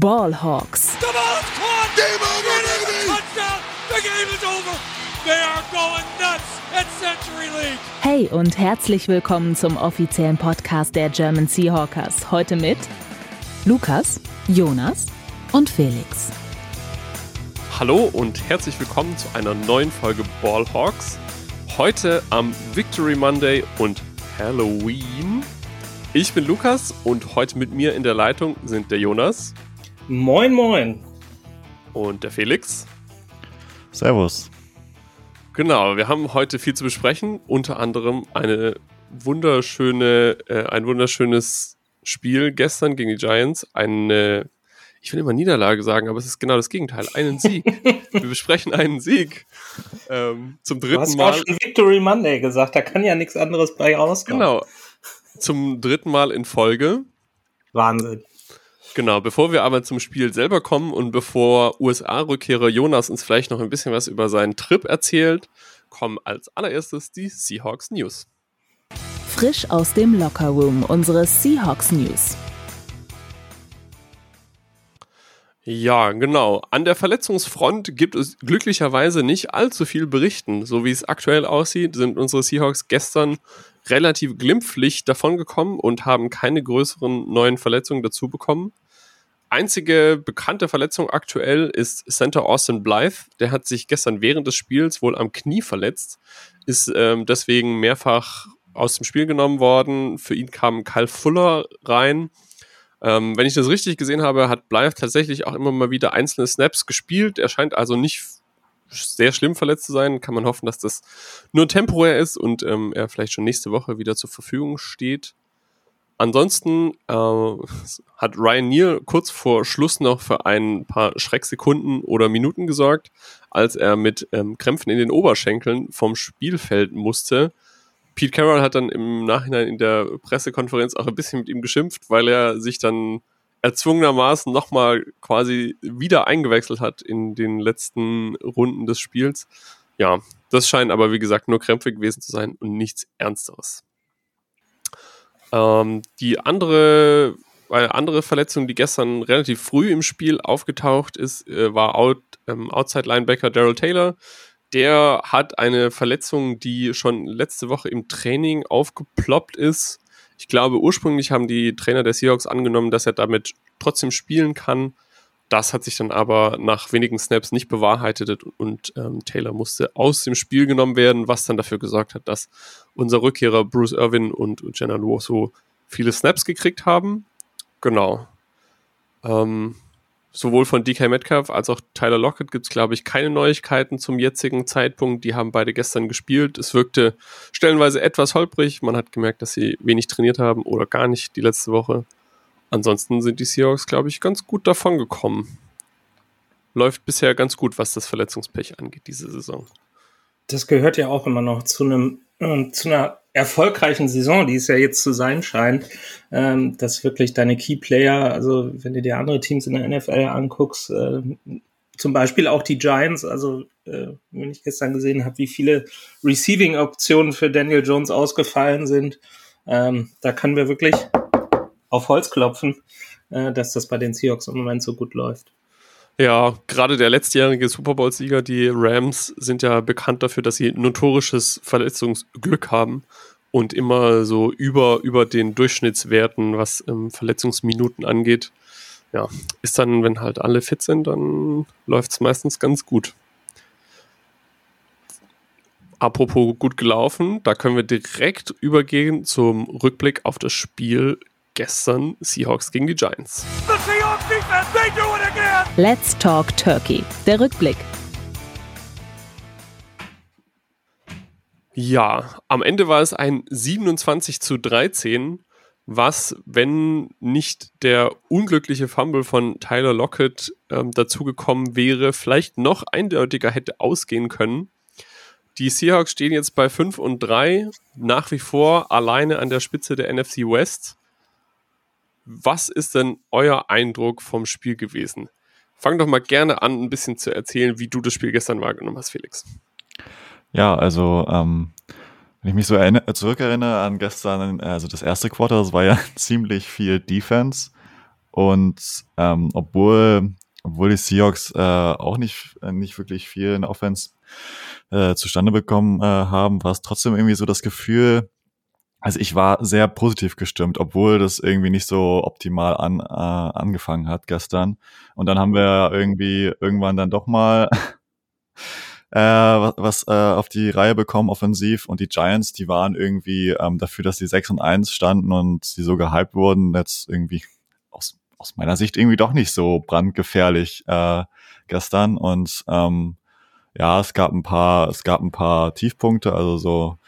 Ballhawks. The ball is caught. Game over, baby. Touchdown. The game is over. They are going nuts at Century League. Hey und herzlich willkommen zum offiziellen Podcast der German Seahawkers. Heute mit Lukas, Jonas und Felix. Hallo und herzlich willkommen zu einer neuen Folge Ballhawks. Heute am Victory Monday und Halloween. Ich bin Lukas und heute mit mir in der Leitung sind der Jonas Moin, moin. und der Felix. Servus. Genau, wir haben heute viel zu besprechen, unter anderem eine wunderschöne, äh, ein wunderschönes Spiel gestern gegen die Giants. Eine, ich will immer Niederlage sagen, aber es ist genau das Gegenteil, einen Sieg. wir besprechen einen Sieg. Ähm, zum Du dritten hast Mal. schon Victory Monday gesagt, da kann ja nichts anderes bei rauskommen. Genau. Zum dritten Mal in Folge. Wahnsinn. Genau, bevor wir aber zum Spiel selber kommen und bevor USA-Rückkehrer Jonas uns vielleicht noch ein bisschen was über seinen Trip erzählt, kommen als allererstes die Seahawks News. Frisch aus dem Lockerroom unsere Seahawks News. Ja, genau. An der Verletzungsfront gibt es glücklicherweise nicht allzu viel berichten. So wie es aktuell aussieht, sind unsere Seahawks gestern relativ glimpflich davongekommen und haben keine größeren neuen Verletzungen dazu bekommen. Einzige bekannte Verletzung aktuell ist Center Austin Blythe. Der hat sich gestern während des Spiels wohl am Knie verletzt, ist ähm, deswegen mehrfach aus dem Spiel genommen worden. Für ihn kam Kyle Fuller rein. Ähm, wenn ich das richtig gesehen habe, hat Blythe tatsächlich auch immer mal wieder einzelne Snaps gespielt. Er scheint also nicht sehr schlimm verletzt zu sein. Kann man hoffen, dass das nur temporär ist und ähm, er vielleicht schon nächste Woche wieder zur Verfügung steht. Ansonsten äh, hat Ryan Neal kurz vor Schluss noch für ein paar Schrecksekunden oder Minuten gesorgt, als er mit ähm, Krämpfen in den Oberschenkeln vom Spielfeld musste. Pete Carroll hat dann im Nachhinein in der Pressekonferenz auch ein bisschen mit ihm geschimpft, weil er sich dann erzwungenermaßen nochmal quasi wieder eingewechselt hat in den letzten Runden des Spiels. Ja, das scheint aber wie gesagt nur Krämpfe gewesen zu sein und nichts Ernsteres. Ähm, die andere, eine andere Verletzung, die gestern relativ früh im Spiel aufgetaucht ist, äh, war Out, ähm, Outside Linebacker Daryl Taylor. Der hat eine Verletzung, die schon letzte Woche im Training aufgeploppt ist. Ich glaube, ursprünglich haben die Trainer der Seahawks angenommen, dass er damit trotzdem spielen kann. Das hat sich dann aber nach wenigen Snaps nicht bewahrheitet und ähm, Taylor musste aus dem Spiel genommen werden, was dann dafür gesorgt hat, dass unser Rückkehrer Bruce Irvin und Jenna Luoso viele Snaps gekriegt haben. Genau. Ähm, sowohl von DK Metcalf als auch Tyler Lockett gibt es, glaube ich, keine Neuigkeiten zum jetzigen Zeitpunkt. Die haben beide gestern gespielt. Es wirkte stellenweise etwas holprig. Man hat gemerkt, dass sie wenig trainiert haben oder gar nicht die letzte Woche. Ansonsten sind die Seahawks, glaube ich, ganz gut davon gekommen. Läuft bisher ganz gut, was das Verletzungspech angeht, diese Saison. Das gehört ja auch immer noch zu einem äh, zu einer erfolgreichen Saison, die es ja jetzt zu sein scheint, ähm, dass wirklich deine Key Player, also wenn du dir andere Teams in der NFL anguckst, äh, zum Beispiel auch die Giants, also äh, wenn ich gestern gesehen habe, wie viele Receiving-Optionen für Daniel Jones ausgefallen sind, ähm, da können wir wirklich auf Holz klopfen, äh, dass das bei den Seahawks im Moment so gut läuft. Ja, gerade der letztjährige Super Bowl-Sieger, die Rams, sind ja bekannt dafür, dass sie notorisches Verletzungsglück haben und immer so über, über den Durchschnittswerten, was ähm, Verletzungsminuten angeht. Ja, ist dann, wenn halt alle fit sind, dann läuft es meistens ganz gut. Apropos gut gelaufen, da können wir direkt übergehen zum Rückblick auf das Spiel gestern Seahawks gegen die Giants. The Seahawks defense, they do it again. Let's Talk Turkey. Der Rückblick. Ja, am Ende war es ein 27 zu 13, was, wenn nicht der unglückliche Fumble von Tyler Lockett ähm, dazugekommen wäre, vielleicht noch eindeutiger hätte ausgehen können. Die Seahawks stehen jetzt bei 5 und 3, nach wie vor alleine an der Spitze der NFC West. Was ist denn euer Eindruck vom Spiel gewesen? Fang doch mal gerne an, ein bisschen zu erzählen, wie du das Spiel gestern wahrgenommen hast, Felix. Ja, also ähm, wenn ich mich so erinner- zurückerinnere an gestern, also das erste Quarter, das war ja ziemlich viel Defense. Und ähm, obwohl, obwohl die Seahawks äh, auch nicht, nicht wirklich viel in Offense äh, zustande bekommen äh, haben, war es trotzdem irgendwie so das Gefühl, also ich war sehr positiv gestimmt, obwohl das irgendwie nicht so optimal an, äh, angefangen hat gestern. Und dann haben wir irgendwie irgendwann dann doch mal äh, was, was äh, auf die Reihe bekommen, offensiv. Und die Giants, die waren irgendwie ähm, dafür, dass die 6 und 1 standen und sie so gehypt wurden, jetzt irgendwie aus, aus meiner Sicht irgendwie doch nicht so brandgefährlich äh, gestern. Und ähm, ja, es gab ein paar, es gab ein paar Tiefpunkte, also so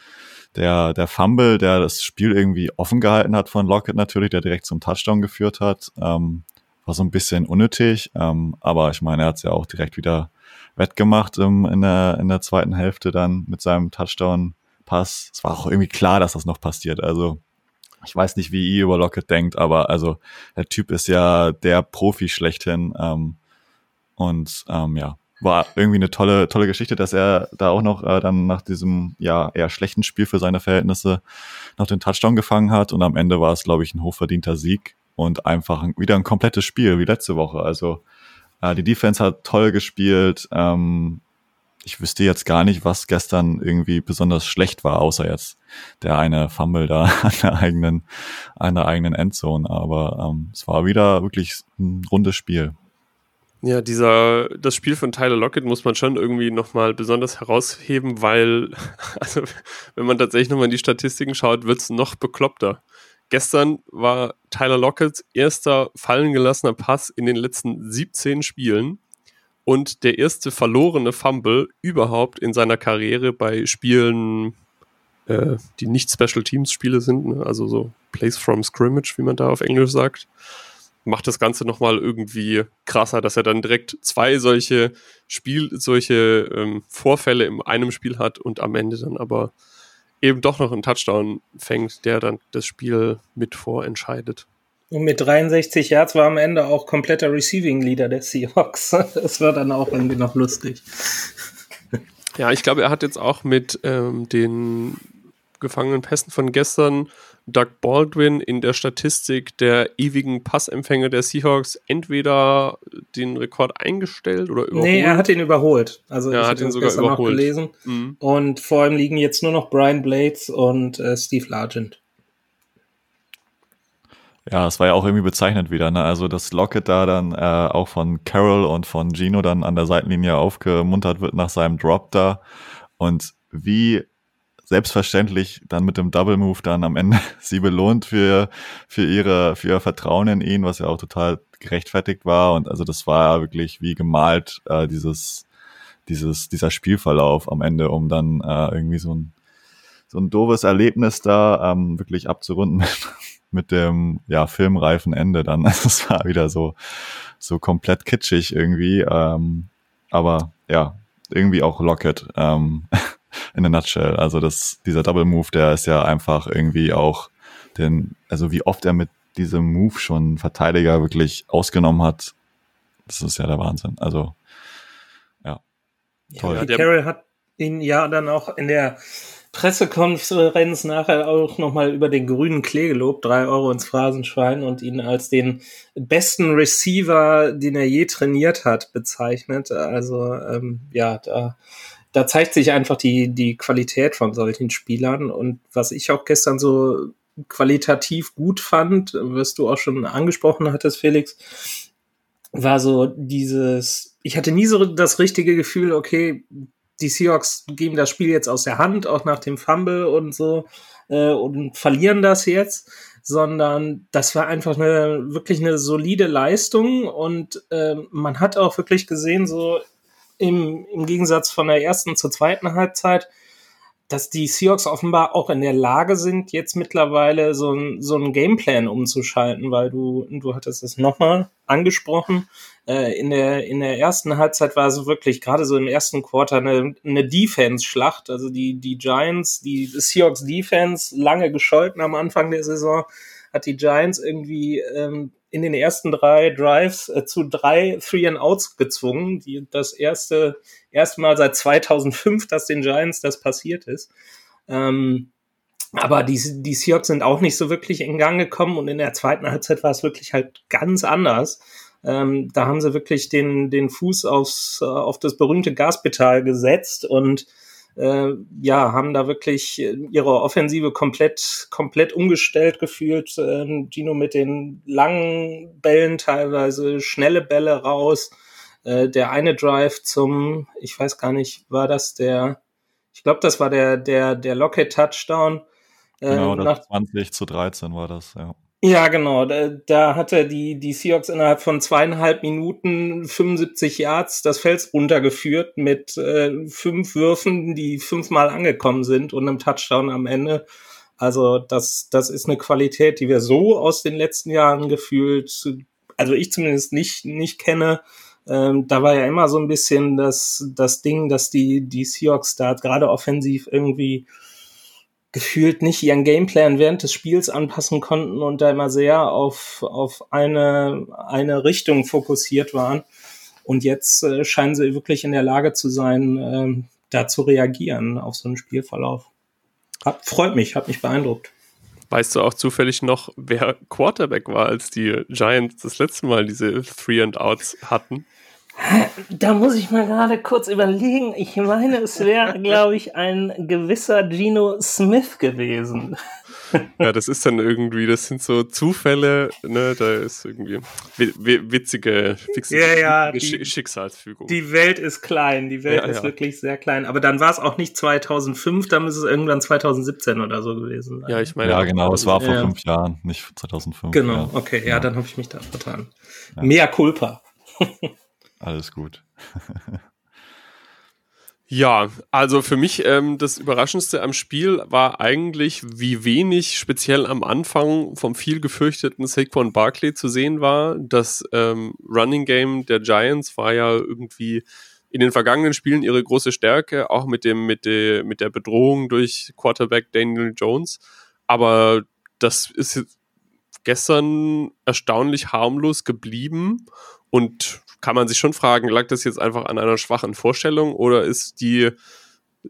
der, der Fumble, der das Spiel irgendwie offen gehalten hat von Lockett natürlich, der direkt zum Touchdown geführt hat, ähm, war so ein bisschen unnötig, ähm, aber ich meine, er hat es ja auch direkt wieder wettgemacht ähm, in, der, in der zweiten Hälfte dann mit seinem Touchdown-Pass. Es war auch irgendwie klar, dass das noch passiert, also ich weiß nicht, wie ihr über Lockett denkt, aber also der Typ ist ja der Profi schlechthin ähm, und ähm, ja, war irgendwie eine tolle, tolle Geschichte, dass er da auch noch äh, dann nach diesem ja eher schlechten Spiel für seine Verhältnisse noch den Touchdown gefangen hat und am Ende war es, glaube ich, ein hochverdienter Sieg und einfach wieder ein komplettes Spiel wie letzte Woche. Also äh, die Defense hat toll gespielt. Ähm, ich wüsste jetzt gar nicht, was gestern irgendwie besonders schlecht war, außer jetzt der eine Fumble da an der eigenen, an der eigenen Endzone. Aber ähm, es war wieder wirklich ein rundes Spiel. Ja, dieser, das Spiel von Tyler Lockett muss man schon irgendwie nochmal besonders herausheben, weil, also, wenn man tatsächlich nochmal in die Statistiken schaut, wird es noch bekloppter. Gestern war Tyler Locketts erster fallen gelassener Pass in den letzten 17 Spielen und der erste verlorene Fumble überhaupt in seiner Karriere bei Spielen, äh, die nicht Special Teams Spiele sind, ne? also so Plays from Scrimmage, wie man da auf Englisch sagt macht das Ganze nochmal irgendwie krasser, dass er dann direkt zwei solche Spiel, solche ähm, Vorfälle in einem Spiel hat und am Ende dann aber eben doch noch einen Touchdown fängt, der dann das Spiel mit vorentscheidet. Und mit 63 Yards war am Ende auch kompletter Receiving Leader der Seahawks. Das war dann auch irgendwie noch lustig. Ja, ich glaube, er hat jetzt auch mit ähm, den gefangenen Pässen von gestern Doug Baldwin in der Statistik der ewigen Passempfänger der Seahawks entweder den Rekord eingestellt oder überholt? Nee, er hat ihn überholt. Also er hat ihn sogar überholt. gelesen. Mhm. Und vor allem liegen jetzt nur noch Brian Blades und äh, Steve Largent. Ja, es war ja auch irgendwie bezeichnend wieder, ne? Also, dass Lockett da dann äh, auch von Carroll und von Gino dann an der Seitenlinie aufgemuntert wird nach seinem Drop da. Und wie selbstverständlich dann mit dem Double Move dann am Ende sie belohnt für, für ihre, für ihr Vertrauen in ihn, was ja auch total gerechtfertigt war. Und also das war ja wirklich wie gemalt, äh, dieses, dieses, dieser Spielverlauf am Ende, um dann äh, irgendwie so ein, so ein doofes Erlebnis da ähm, wirklich abzurunden mit, mit dem ja, filmreifen Ende dann. Also es war wieder so, so komplett kitschig irgendwie. Ähm, aber ja, irgendwie auch Locket. Ähm, in a nutshell. Also das, dieser Double Move, der ist ja einfach irgendwie auch den, also wie oft er mit diesem Move schon Verteidiger wirklich ausgenommen hat, das ist ja der Wahnsinn. Also, ja. Toll. Ja, Carroll hat ihn ja dann auch in der Pressekonferenz nachher auch nochmal über den grünen Klee gelobt, drei Euro ins Phrasenschwein und ihn als den besten Receiver, den er je trainiert hat, bezeichnet. Also ähm, ja, da da zeigt sich einfach die, die Qualität von solchen Spielern. Und was ich auch gestern so qualitativ gut fand, was du auch schon angesprochen hattest, Felix, war so dieses, ich hatte nie so das richtige Gefühl, okay, die Seahawks geben das Spiel jetzt aus der Hand, auch nach dem Fumble und so, äh, und verlieren das jetzt, sondern das war einfach eine wirklich eine solide Leistung und äh, man hat auch wirklich gesehen, so im, im Gegensatz von der ersten zur zweiten Halbzeit, dass die Seahawks offenbar auch in der Lage sind, jetzt mittlerweile so ein, so ein Gameplan umzuschalten, weil du, du hattest es nochmal angesprochen. Äh, in, der, in der ersten Halbzeit war es wirklich gerade so im ersten Quarter eine, eine Defense-Schlacht. Also die, die Giants, die Seahawks Defense, lange gescholten am Anfang der Saison, hat die Giants irgendwie ähm, in den ersten drei Drives äh, zu drei Three and Outs gezwungen. Die, das erste, Mal seit 2005, dass den Giants das passiert ist. Ähm, aber die, die Seahawks sind auch nicht so wirklich in Gang gekommen und in der zweiten Halbzeit war es wirklich halt ganz anders. Ähm, da haben sie wirklich den, den Fuß aufs, auf das berühmte Gaspedal gesetzt und äh, ja, haben da wirklich ihre Offensive komplett, komplett umgestellt gefühlt. Äh, Gino mit den langen Bällen teilweise, schnelle Bälle raus. Äh, der eine Drive zum, ich weiß gar nicht, war das der, ich glaube, das war der, der, der Lockett Touchdown. Äh, genau, nach 20 zu 13 war das, ja. Ja, genau. Da, da hatte die, die Seahawks innerhalb von zweieinhalb Minuten 75 Yards das Fels runtergeführt mit äh, fünf Würfen, die fünfmal angekommen sind und einem Touchdown am Ende. Also das, das ist eine Qualität, die wir so aus den letzten Jahren gefühlt, also ich zumindest nicht, nicht kenne. Ähm, da war ja immer so ein bisschen das, das Ding, dass die, die Seahawks da gerade offensiv irgendwie gefühlt nicht ihren Gameplan während des Spiels anpassen konnten und da immer sehr auf, auf eine, eine Richtung fokussiert waren. Und jetzt äh, scheinen sie wirklich in der Lage zu sein, äh, da zu reagieren auf so einen Spielverlauf. Hab, freut mich, hat mich beeindruckt. Weißt du auch zufällig noch, wer Quarterback war, als die Giants das letzte Mal diese Three and Outs hatten? Da muss ich mal gerade kurz überlegen. Ich meine, es wäre, glaube ich, ein gewisser Gino Smith gewesen. Ja, das ist dann irgendwie, das sind so Zufälle, ne, da ist irgendwie witzige, witzige ja, ja, die, Schicksalsfügung. Die Welt ist klein, die Welt ja, ist ja. wirklich sehr klein. Aber dann war es auch nicht 2005, dann ist es irgendwann 2017 oder so gewesen. Ja, ich meine. Ja, genau, es war vor fünf Jahren, nicht 2005. Genau, okay, ja, dann habe ich mich da vertan. Mehr Culpa. Alles gut. ja, also für mich ähm, das Überraschendste am Spiel war eigentlich, wie wenig speziell am Anfang vom viel gefürchteten Saquon Barkley zu sehen war. Das ähm, Running Game der Giants war ja irgendwie in den vergangenen Spielen ihre große Stärke, auch mit dem mit der mit der Bedrohung durch Quarterback Daniel Jones. Aber das ist gestern erstaunlich harmlos geblieben und kann man sich schon fragen, lag das jetzt einfach an einer schwachen Vorstellung oder ist die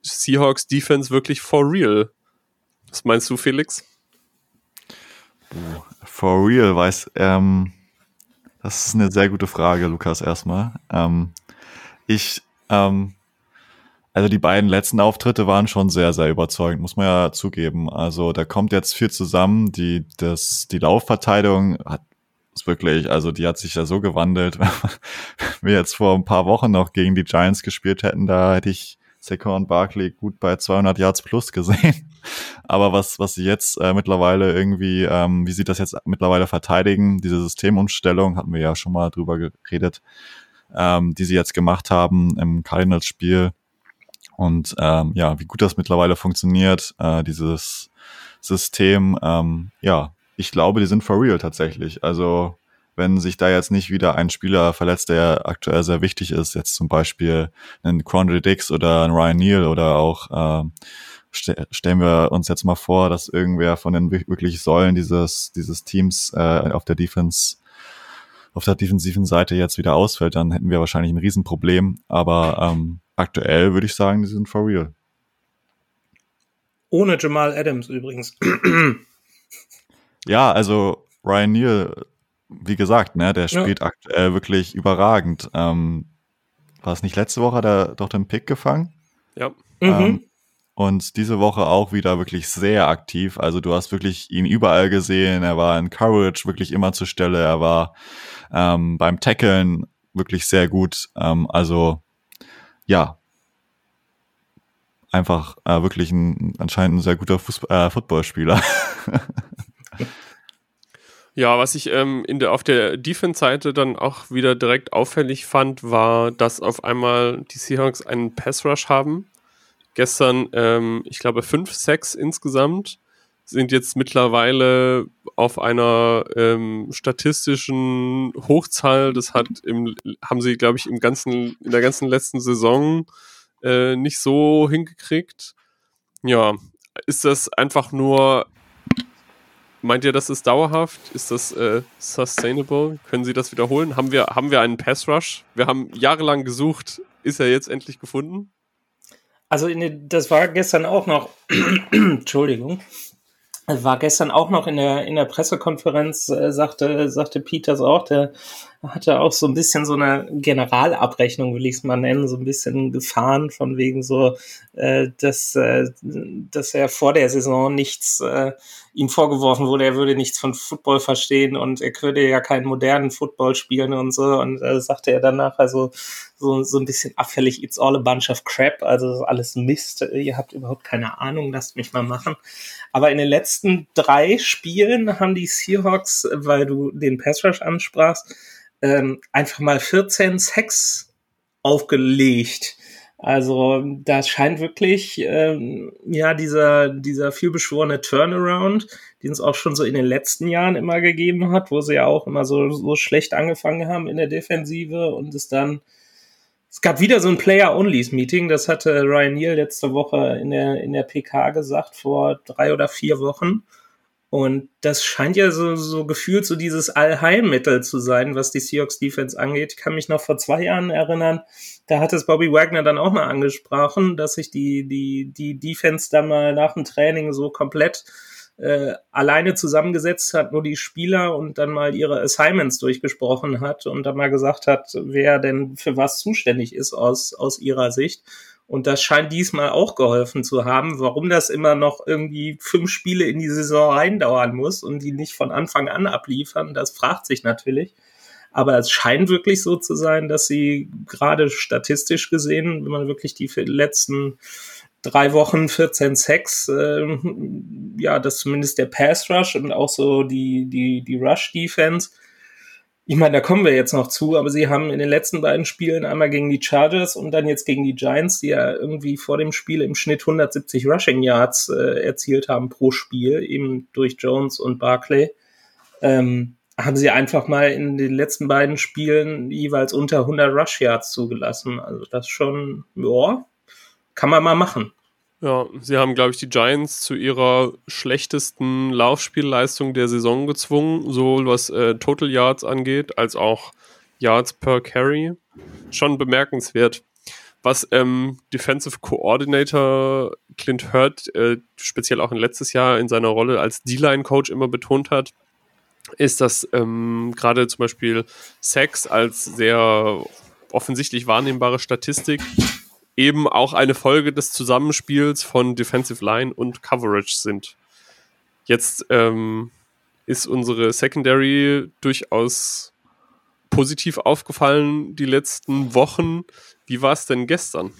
Seahawks Defense wirklich for real? Was meinst du, Felix? For real, weiß, ähm, das ist eine sehr gute Frage, Lukas, erstmal. Ähm, ich, ähm, also die beiden letzten Auftritte waren schon sehr, sehr überzeugend, muss man ja zugeben. Also da kommt jetzt viel zusammen. Die, das, die Laufverteidigung hat ist wirklich, also die hat sich ja so gewandelt. Wenn wir jetzt vor ein paar Wochen noch gegen die Giants gespielt hätten, da hätte ich Saquon Barkley gut bei 200 Yards plus gesehen. Aber was, was sie jetzt äh, mittlerweile irgendwie, ähm, wie sie das jetzt mittlerweile verteidigen, diese Systemumstellung, hatten wir ja schon mal drüber geredet, ähm, die sie jetzt gemacht haben im Cardinals-Spiel. Und ähm, ja, wie gut das mittlerweile funktioniert, äh, dieses System, ähm, ja, ich glaube, die sind for real tatsächlich. Also wenn sich da jetzt nicht wieder ein Spieler verletzt, der aktuell sehr wichtig ist, jetzt zum Beispiel ein Quandre Dix oder ein Ryan Neal oder auch äh, st stellen wir uns jetzt mal vor, dass irgendwer von den wirklich Säulen dieses, dieses Teams äh, auf der Defense auf der defensiven Seite jetzt wieder ausfällt, dann hätten wir wahrscheinlich ein Riesenproblem. Aber ähm, aktuell würde ich sagen, die sind for real. Ohne Jamal Adams übrigens. Ja, also Ryan Neal, wie gesagt, ne, der spielt ja. aktuell wirklich überragend. Ähm, war es nicht letzte Woche, hat er doch den Pick gefangen? Ja. Ähm, mhm. Und diese Woche auch wieder wirklich sehr aktiv. Also du hast wirklich ihn überall gesehen. Er war in Courage wirklich immer zur Stelle. Er war ähm, beim Tackeln wirklich sehr gut. Ähm, also ja, einfach äh, wirklich ein anscheinend ein sehr guter Fußball, äh, Footballspieler. Ja, was ich ähm, in der, auf der Defense-Seite dann auch wieder direkt auffällig fand, war, dass auf einmal die Seahawks einen Pass-Rush haben. Gestern, ähm, ich glaube, fünf Sacks insgesamt sind jetzt mittlerweile auf einer ähm, statistischen Hochzahl. Das hat im, haben sie, glaube ich, im ganzen, in der ganzen letzten Saison äh, nicht so hingekriegt. Ja, ist das einfach nur Meint ihr, das ist dauerhaft? Ist das äh, sustainable? Können Sie das wiederholen? Haben wir, haben wir einen Pass Rush? Wir haben jahrelang gesucht. Ist er jetzt endlich gefunden? Also, das war gestern auch noch, Entschuldigung, war gestern auch noch in der, in der Pressekonferenz, äh, sagte, sagte Peters auch, der hatte auch so ein bisschen so eine Generalabrechnung, will ich es mal nennen, so ein bisschen gefahren von wegen so, äh, dass, äh, dass er vor der Saison nichts äh, ihm vorgeworfen wurde, er würde nichts von Football verstehen und er könnte ja keinen modernen Football spielen und so. Und äh, sagte er danach also so, so ein bisschen abfällig, it's all a bunch of crap, also alles Mist, ihr habt überhaupt keine Ahnung, lasst mich mal machen. Aber in den letzten drei Spielen haben die Seahawks, weil du den Pass Rush ansprachst, ähm, einfach mal 14 Sacks aufgelegt. Also da scheint wirklich ähm, ja dieser dieser vielbeschworene Turnaround, den es auch schon so in den letzten Jahren immer gegeben hat, wo sie ja auch immer so so schlecht angefangen haben in der Defensive und es dann es gab wieder so ein Player-Onlys-Meeting, das hatte Ryan Neal letzte Woche in der, in der PK gesagt, vor drei oder vier Wochen. Und das scheint ja so, so gefühlt so dieses Allheilmittel zu sein, was die Seahawks Defense angeht. Ich kann mich noch vor zwei Jahren erinnern, da hat es Bobby Wagner dann auch mal angesprochen, dass sich die, die, die Defense dann mal nach dem Training so komplett äh, alleine zusammengesetzt hat, nur die Spieler und dann mal ihre Assignments durchgesprochen hat und dann mal gesagt hat, wer denn für was zuständig ist aus, aus ihrer Sicht. Und das scheint diesmal auch geholfen zu haben. Warum das immer noch irgendwie fünf Spiele in die Saison reindauern muss und die nicht von Anfang an abliefern, das fragt sich natürlich. Aber es scheint wirklich so zu sein, dass sie gerade statistisch gesehen, wenn man wirklich die letzten drei Wochen 14 Sacks, äh, ja, das zumindest der Pass Rush und auch so die, die, die Rush Defense. Ich meine, da kommen wir jetzt noch zu, aber sie haben in den letzten beiden Spielen einmal gegen die Chargers und dann jetzt gegen die Giants, die ja irgendwie vor dem Spiel im Schnitt 170 Rushing Yards äh, erzielt haben pro Spiel, eben durch Jones und Barclay, ähm, haben sie einfach mal in den letzten beiden Spielen jeweils unter 100 Rush Yards zugelassen. Also das schon, ja, kann man mal machen. Ja, sie haben, glaube ich, die Giants zu ihrer schlechtesten Laufspielleistung der Saison gezwungen, sowohl was äh, Total Yards angeht, als auch Yards per Carry. Schon bemerkenswert. Was ähm, Defensive Coordinator Clint Hurt äh, speziell auch in letztes Jahr in seiner Rolle als D-Line-Coach immer betont hat, ist, dass ähm, gerade zum Beispiel Sex als sehr offensichtlich wahrnehmbare Statistik eben auch eine Folge des Zusammenspiels von Defensive Line und Coverage sind. Jetzt ähm, ist unsere Secondary durchaus positiv aufgefallen die letzten Wochen. Wie war es denn gestern?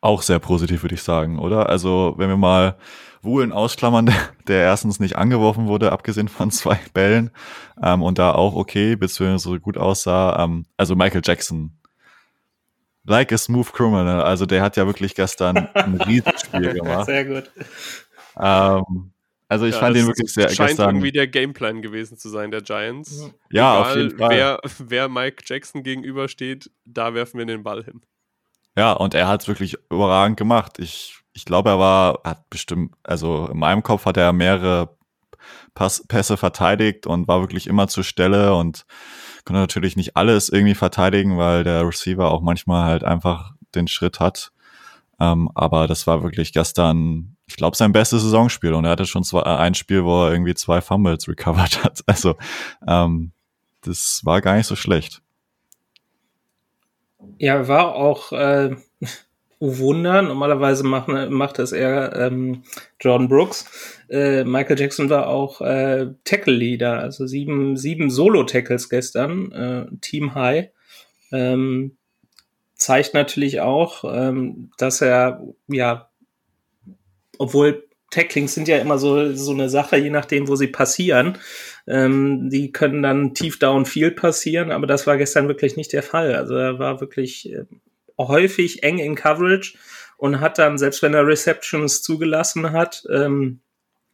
Auch sehr positiv, würde ich sagen, oder? Also, wenn wir mal Wuhlen ausklammern, der, erstens nicht angeworfen wurde, abgesehen von zwei Bällen, ähm, und da auch okay, beziehungsweise gut aussah. Ähm, also Michael Jackson Like a Smooth Criminal. Also der hat ja wirklich gestern ein Riesenspiel gemacht. Sehr gut. Ähm, also ich ja, fand den wirklich sehr scheint gestern. irgendwie der Gameplan gewesen zu sein der Giants. Ja, Egal, auf jeden Fall. Wer, wer Mike Jackson gegenübersteht, da werfen wir den Ball hin. Ja, und er hat es wirklich überragend gemacht. Ich, ich glaube, er war, hat bestimmt, also in meinem Kopf hat er mehrere Pass, Pässe verteidigt und war wirklich immer zur Stelle und konnte natürlich nicht alles irgendwie verteidigen, weil der Receiver auch manchmal halt einfach den Schritt hat. Ähm, aber das war wirklich gestern, ich glaube, sein bestes Saisonspiel und er hatte schon zwei, äh, ein Spiel, wo er irgendwie zwei Fumbles recovered hat. Also ähm, das war gar nicht so schlecht. Ja, war auch äh, Wunder. Normalerweise macht, macht das eher ähm, Jordan Brooks. Äh, Michael Jackson war auch äh, Tackle-Leader, also sieben, sieben Solo-Tackles gestern, äh, Team High. Ähm, zeigt natürlich auch, ähm, dass er, ja, obwohl Tacklings sind ja immer so, so eine Sache, je nachdem, wo sie passieren. Ähm, die können dann tief downfield passieren, aber das war gestern wirklich nicht der Fall. Also er war wirklich äh, häufig eng in Coverage und hat dann, selbst wenn er Receptions zugelassen hat, ähm,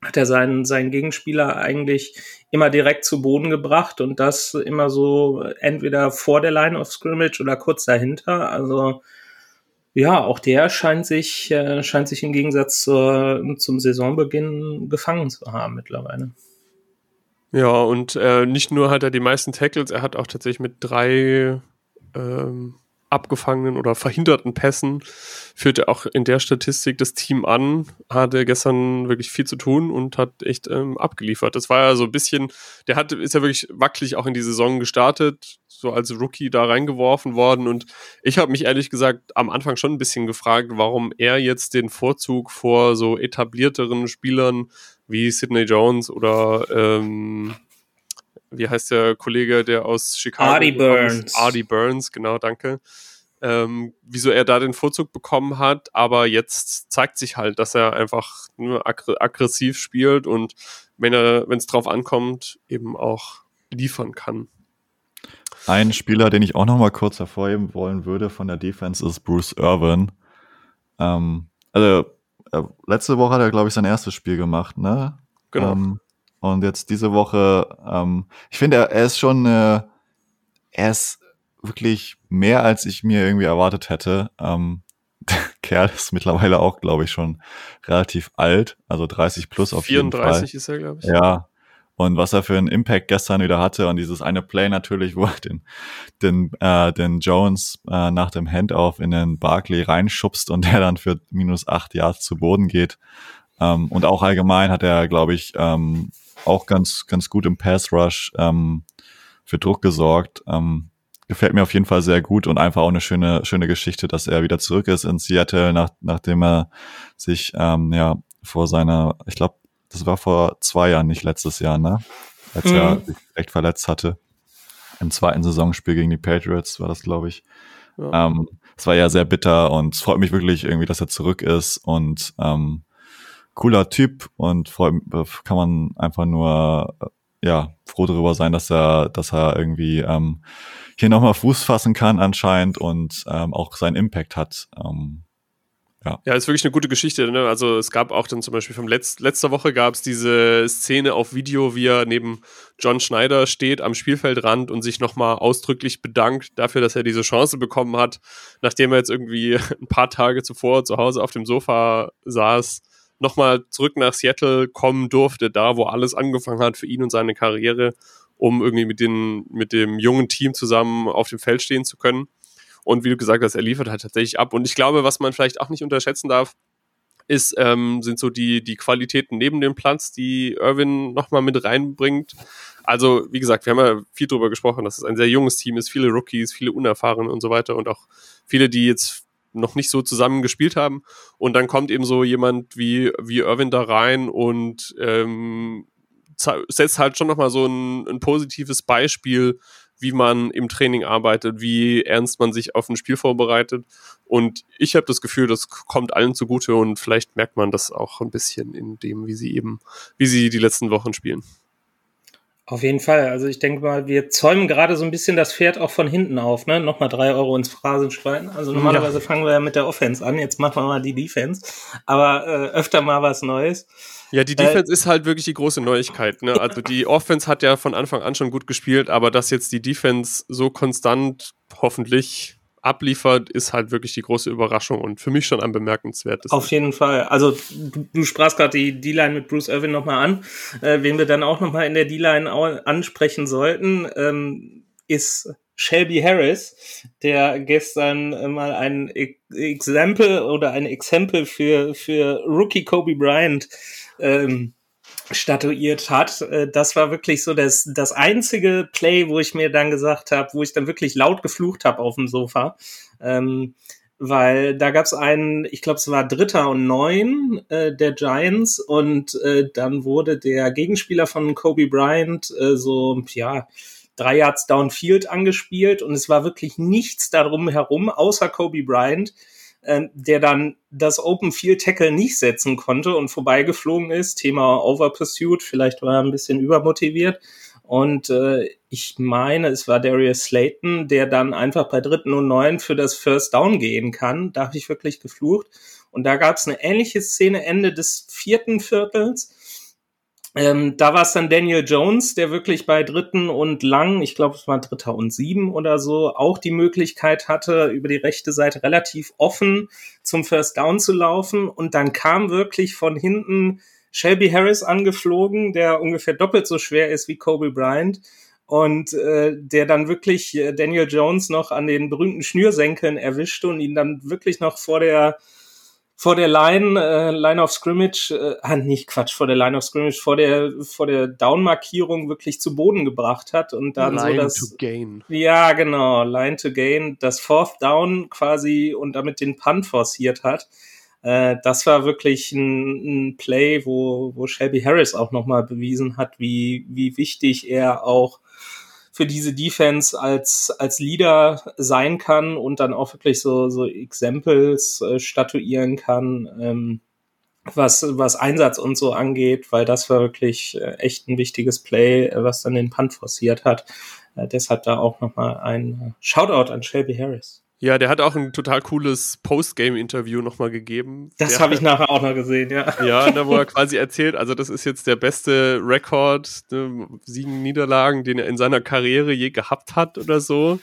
hat er seinen, seinen Gegenspieler eigentlich immer direkt zu Boden gebracht und das immer so entweder vor der Line of Scrimmage oder kurz dahinter. Also ja, auch der scheint sich, äh, scheint sich im Gegensatz zur, zum Saisonbeginn gefangen zu haben mittlerweile. Ja, und äh, nicht nur hat er die meisten Tackles, er hat auch tatsächlich mit drei ähm, abgefangenen oder verhinderten Pässen führte auch in der Statistik das Team an, hatte gestern wirklich viel zu tun und hat echt ähm, abgeliefert. Das war ja so ein bisschen, der hat, ist ja wirklich wackelig auch in die Saison gestartet, so als Rookie da reingeworfen worden und ich habe mich ehrlich gesagt am Anfang schon ein bisschen gefragt, warum er jetzt den Vorzug vor so etablierteren Spielern wie Sidney Jones oder ähm, wie heißt der Kollege, der aus Chicago Artie Burns. Artie Burns, genau, danke. Ähm, wieso er da den Vorzug bekommen hat, aber jetzt zeigt sich halt, dass er einfach nur aggr aggressiv spielt und wenn er, wenn es drauf ankommt, eben auch liefern kann. Ein Spieler, den ich auch noch mal kurz hervorheben wollen würde von der Defense, ist Bruce Irvin. Ähm, also äh, letzte Woche hat er, glaube ich, sein erstes Spiel gemacht, ne? Genau. Ähm, und jetzt diese Woche, ähm, ich finde, er, er ist schon, äh, er ist wirklich mehr, als ich mir irgendwie erwartet hätte. Ähm, der Kerl ist mittlerweile auch, glaube ich, schon relativ alt, also 30 plus auf 34 jeden ist er, glaube ich. Fall. Ja. Und was er für einen Impact gestern wieder hatte und dieses eine Play natürlich, wo er den, den, äh, den Jones äh, nach dem Handoff in den Barkley reinschubst und der dann für minus acht Yards zu Boden geht. Ähm, und auch allgemein hat er, glaube ich, ähm, auch ganz, ganz gut im Pass Rush ähm, für Druck gesorgt. Ähm, gefällt mir auf jeden Fall sehr gut und einfach auch eine schöne, schöne Geschichte, dass er wieder zurück ist in Seattle, nach, nachdem er sich ähm, ja vor seiner, ich glaube, das war vor zwei Jahren, nicht letztes Jahr, ne? Als Mhm. er sich echt verletzt hatte. Im zweiten Saisonspiel gegen die Patriots war das, glaube ich. Ja. Ähm, es war ja sehr bitter und es freut mich wirklich irgendwie, dass er zurück ist und ähm, cooler Typ und freut, kann man einfach nur äh, ja froh darüber sein, dass er, dass er irgendwie ähm, hier nochmal Fuß fassen kann anscheinend und ähm, auch seinen Impact hat. Ähm, Ja, ist wirklich eine gute Geschichte. Ne? Also es gab auch dann zum Beispiel vom Letz letzter Woche gab es diese Szene auf Video, wie er neben John Schneider steht am Spielfeldrand und sich nochmal ausdrücklich bedankt dafür, dass er diese Chance bekommen hat, nachdem er jetzt irgendwie ein paar Tage zuvor zu Hause auf dem Sofa saß, nochmal zurück nach Seattle kommen durfte, da wo alles angefangen hat für ihn und seine Karriere, um irgendwie mit, den, mit dem jungen Team zusammen auf dem Feld stehen zu können. Und wie du gesagt hast, er liefert halt tatsächlich ab. Und ich glaube, was man vielleicht auch nicht unterschätzen darf, ist, ähm, sind so die, die Qualitäten neben dem Platz, die Irwin nochmal mit reinbringt. Also, wie gesagt, wir haben ja viel drüber gesprochen, dass es ein sehr junges Team ist, viele Rookies, viele Unerfahrene und so weiter und auch viele, die jetzt noch nicht so zusammen gespielt haben. Und dann kommt eben so jemand wie, wie Irwin da rein und ähm, setzt halt schon nochmal so ein, ein positives Beispiel, wie man im Training arbeitet, wie ernst man sich auf ein Spiel vorbereitet. Und ich habe das Gefühl, das kommt allen zugute und vielleicht merkt man das auch ein bisschen in dem, wie sie eben, wie sie die letzten Wochen spielen. Auf jeden Fall. Also ich denke mal, wir zäumen gerade so ein bisschen das Pferd auch von hinten auf, ne? Nochmal drei Euro ins Phrasenschwein. Also normalerweise fangen wir ja mit der Offense an, jetzt machen wir mal die Defense. Aber äh, öfter mal was Neues. Ja, die Defense ist halt wirklich die große Neuigkeit. Ne? Also die Offense hat ja von Anfang an schon gut gespielt, aber dass jetzt die Defense so konstant hoffentlich abliefert, ist halt wirklich die große Überraschung und für mich schon ein bemerkenswertes. Auf jeden Fall. Also du, du sprachst gerade die D-Line mit Bruce Irvin nochmal an. Äh, wen wir dann auch nochmal in der D-Line ansprechen sollten, ähm, ist Shelby Harris, der gestern mal ein Exempel oder ein Exempel für, für Rookie Kobe Bryant ähm, statuiert hat. Äh, Das war wirklich so das, das einzige Play, wo ich mir dann gesagt habe, wo ich dann wirklich laut geflucht habe auf dem Sofa. Ähm, weil da gab es einen, ich glaube, es war Dritter und Neun äh, der Giants und äh, dann wurde der Gegenspieler von Kobe Bryant äh, so, ja, drei Yards downfield angespielt und es war wirklich nichts darum herum, außer Kobe Bryant, ähm, der dann das Open Field Tackle nicht setzen konnte und vorbeigeflogen ist. Thema Over Pursuit, vielleicht war er ein bisschen übermotiviert. Und äh, ich meine, es war Darius Slayton, der dann einfach bei dritten und neun für das First Down gehen kann. Da habe ich wirklich geflucht. Und da gab es eine ähnliche Szene Ende des vierten Viertels. Ähm, da war es dann Daniel Jones, der wirklich bei dritten und lang, ich glaube, es war dritter und sieben oder so, auch die Möglichkeit hatte, über die rechte Seite relativ offen zum First Down zu laufen. Und dann kam wirklich von hinten Shelby Harris angeflogen, der ungefähr doppelt so schwer ist wie Kobe Bryant. und äh, der dann wirklich äh, Daniel Jones noch an den berühmten Schnürsenkeln erwischte und ihn dann wirklich noch vor der vor der Line, äh, Line of Scrimmage, äh, ah, nicht Quatsch, vor der Line of Scrimmage, vor der, vor der Down-Markierung wirklich zu Boden gebracht hat und dann Line so das. to gain. Ja, genau, Line to gain, das Fourth Down quasi und damit den Punt forciert hat. Äh, das war wirklich ein, ein Play, wo, wo Shelby Harris auch nochmal bewiesen hat, wie, wie wichtig er auch für diese Defense als, als Leader sein kann und dann auch wirklich so, so Examples äh, statuieren kann, ähm, was, was Einsatz und so angeht, weil das war wirklich äh, echt ein wichtiges Play, äh, was dann den Punt forciert hat. Äh, deshalb da auch nochmal ein Shoutout an Shelby Harris. Ja, der hat auch ein total cooles Postgame-Interview nochmal gegeben. Das habe ich nachher auch noch gesehen, ja. Ja, da wo er quasi erzählt, also das ist jetzt der beste Rekord, ne, Siegen, Niederlagen, den er in seiner Karriere je gehabt hat oder so.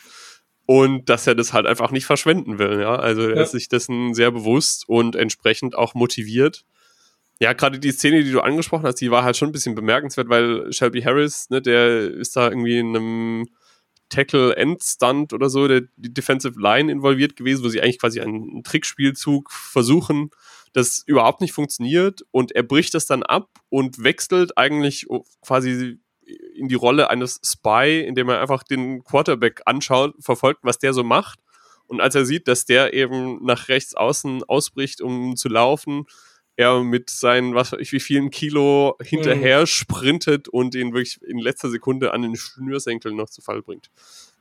Und dass er das halt einfach nicht verschwenden will, ja. Also er ja. ist sich dessen sehr bewusst und entsprechend auch motiviert. Ja, gerade die Szene, die du angesprochen hast, die war halt schon ein bisschen bemerkenswert, weil Shelby Harris, ne, der ist da irgendwie in einem Tackle-End-Stunt oder so, der die Defensive Line involviert gewesen, wo sie eigentlich quasi einen Trickspielzug versuchen, das überhaupt nicht funktioniert und er bricht das dann ab und wechselt eigentlich quasi in die Rolle eines Spy, indem er einfach den Quarterback anschaut, verfolgt, was der so macht. Und als er sieht, dass der eben nach rechts außen ausbricht, um zu laufen, er mit seinen, was weiß ich, wie vielen Kilo hinterher mhm. sprintet und ihn wirklich in letzter Sekunde an den Schnürsenkeln noch zu Fall bringt.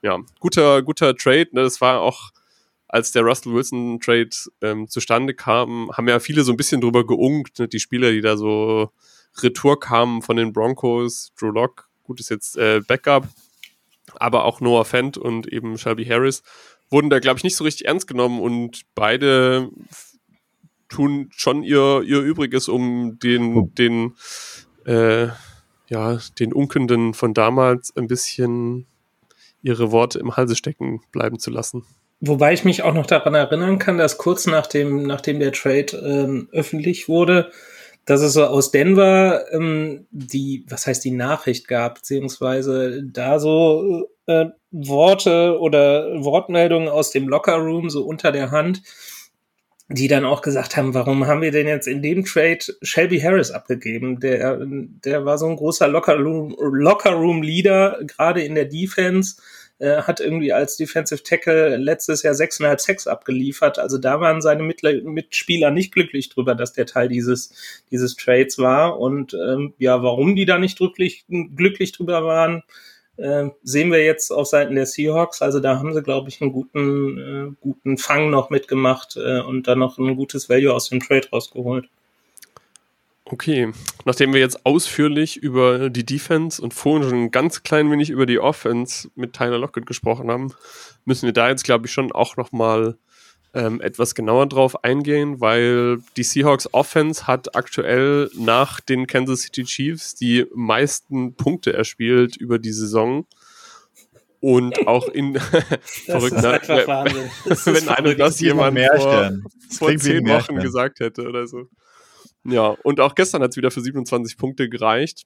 Ja, guter, guter Trade. Ne? Das war auch, als der Russell Wilson Trade ähm, zustande kam, haben ja viele so ein bisschen drüber geungt, ne? die Spieler, die da so Retour kamen von den Broncos, Drew Locke, gut ist jetzt äh, Backup, aber auch Noah Fent und eben Shelby Harris wurden da, glaube ich, nicht so richtig ernst genommen und beide tun schon ihr, ihr Übriges, um den, oh. den, äh, ja, den Unkenden von damals ein bisschen ihre Worte im Halse stecken bleiben zu lassen. Wobei ich mich auch noch daran erinnern kann, dass kurz nachdem, nachdem der Trade ähm, öffentlich wurde, dass es so aus Denver ähm, die, was heißt die Nachricht gab, beziehungsweise da so äh, Worte oder Wortmeldungen aus dem Lockerroom so unter der Hand, die dann auch gesagt haben, warum haben wir denn jetzt in dem Trade Shelby Harris abgegeben? Der, der war so ein großer Lockerroom, Lockerroom Leader, gerade in der Defense, äh, hat irgendwie als Defensive Tackle letztes Jahr sechseinhalb Sex abgeliefert. Also da waren seine Mitspieler nicht glücklich drüber, dass der Teil dieses, dieses Trades war. Und ähm, ja, warum die da nicht glücklich, glücklich drüber waren, äh, sehen wir jetzt auf Seiten der Seahawks. Also da haben sie, glaube ich, einen guten, äh, guten Fang noch mitgemacht äh, und dann noch ein gutes Value aus dem Trade rausgeholt. Okay, nachdem wir jetzt ausführlich über die Defense und vorhin schon ein ganz klein wenig über die Offense mit Tyler Lockett gesprochen haben, müssen wir da jetzt, glaube ich, schon auch nochmal ähm, etwas genauer drauf eingehen, weil die Seahawks Offense hat aktuell nach den Kansas City Chiefs die meisten Punkte erspielt über die Saison. Und auch in verrückt, ne? wenn einem das jemand vor, vor zehn Wochen gesagt hätte oder so. Ja, und auch gestern hat es wieder für 27 Punkte gereicht.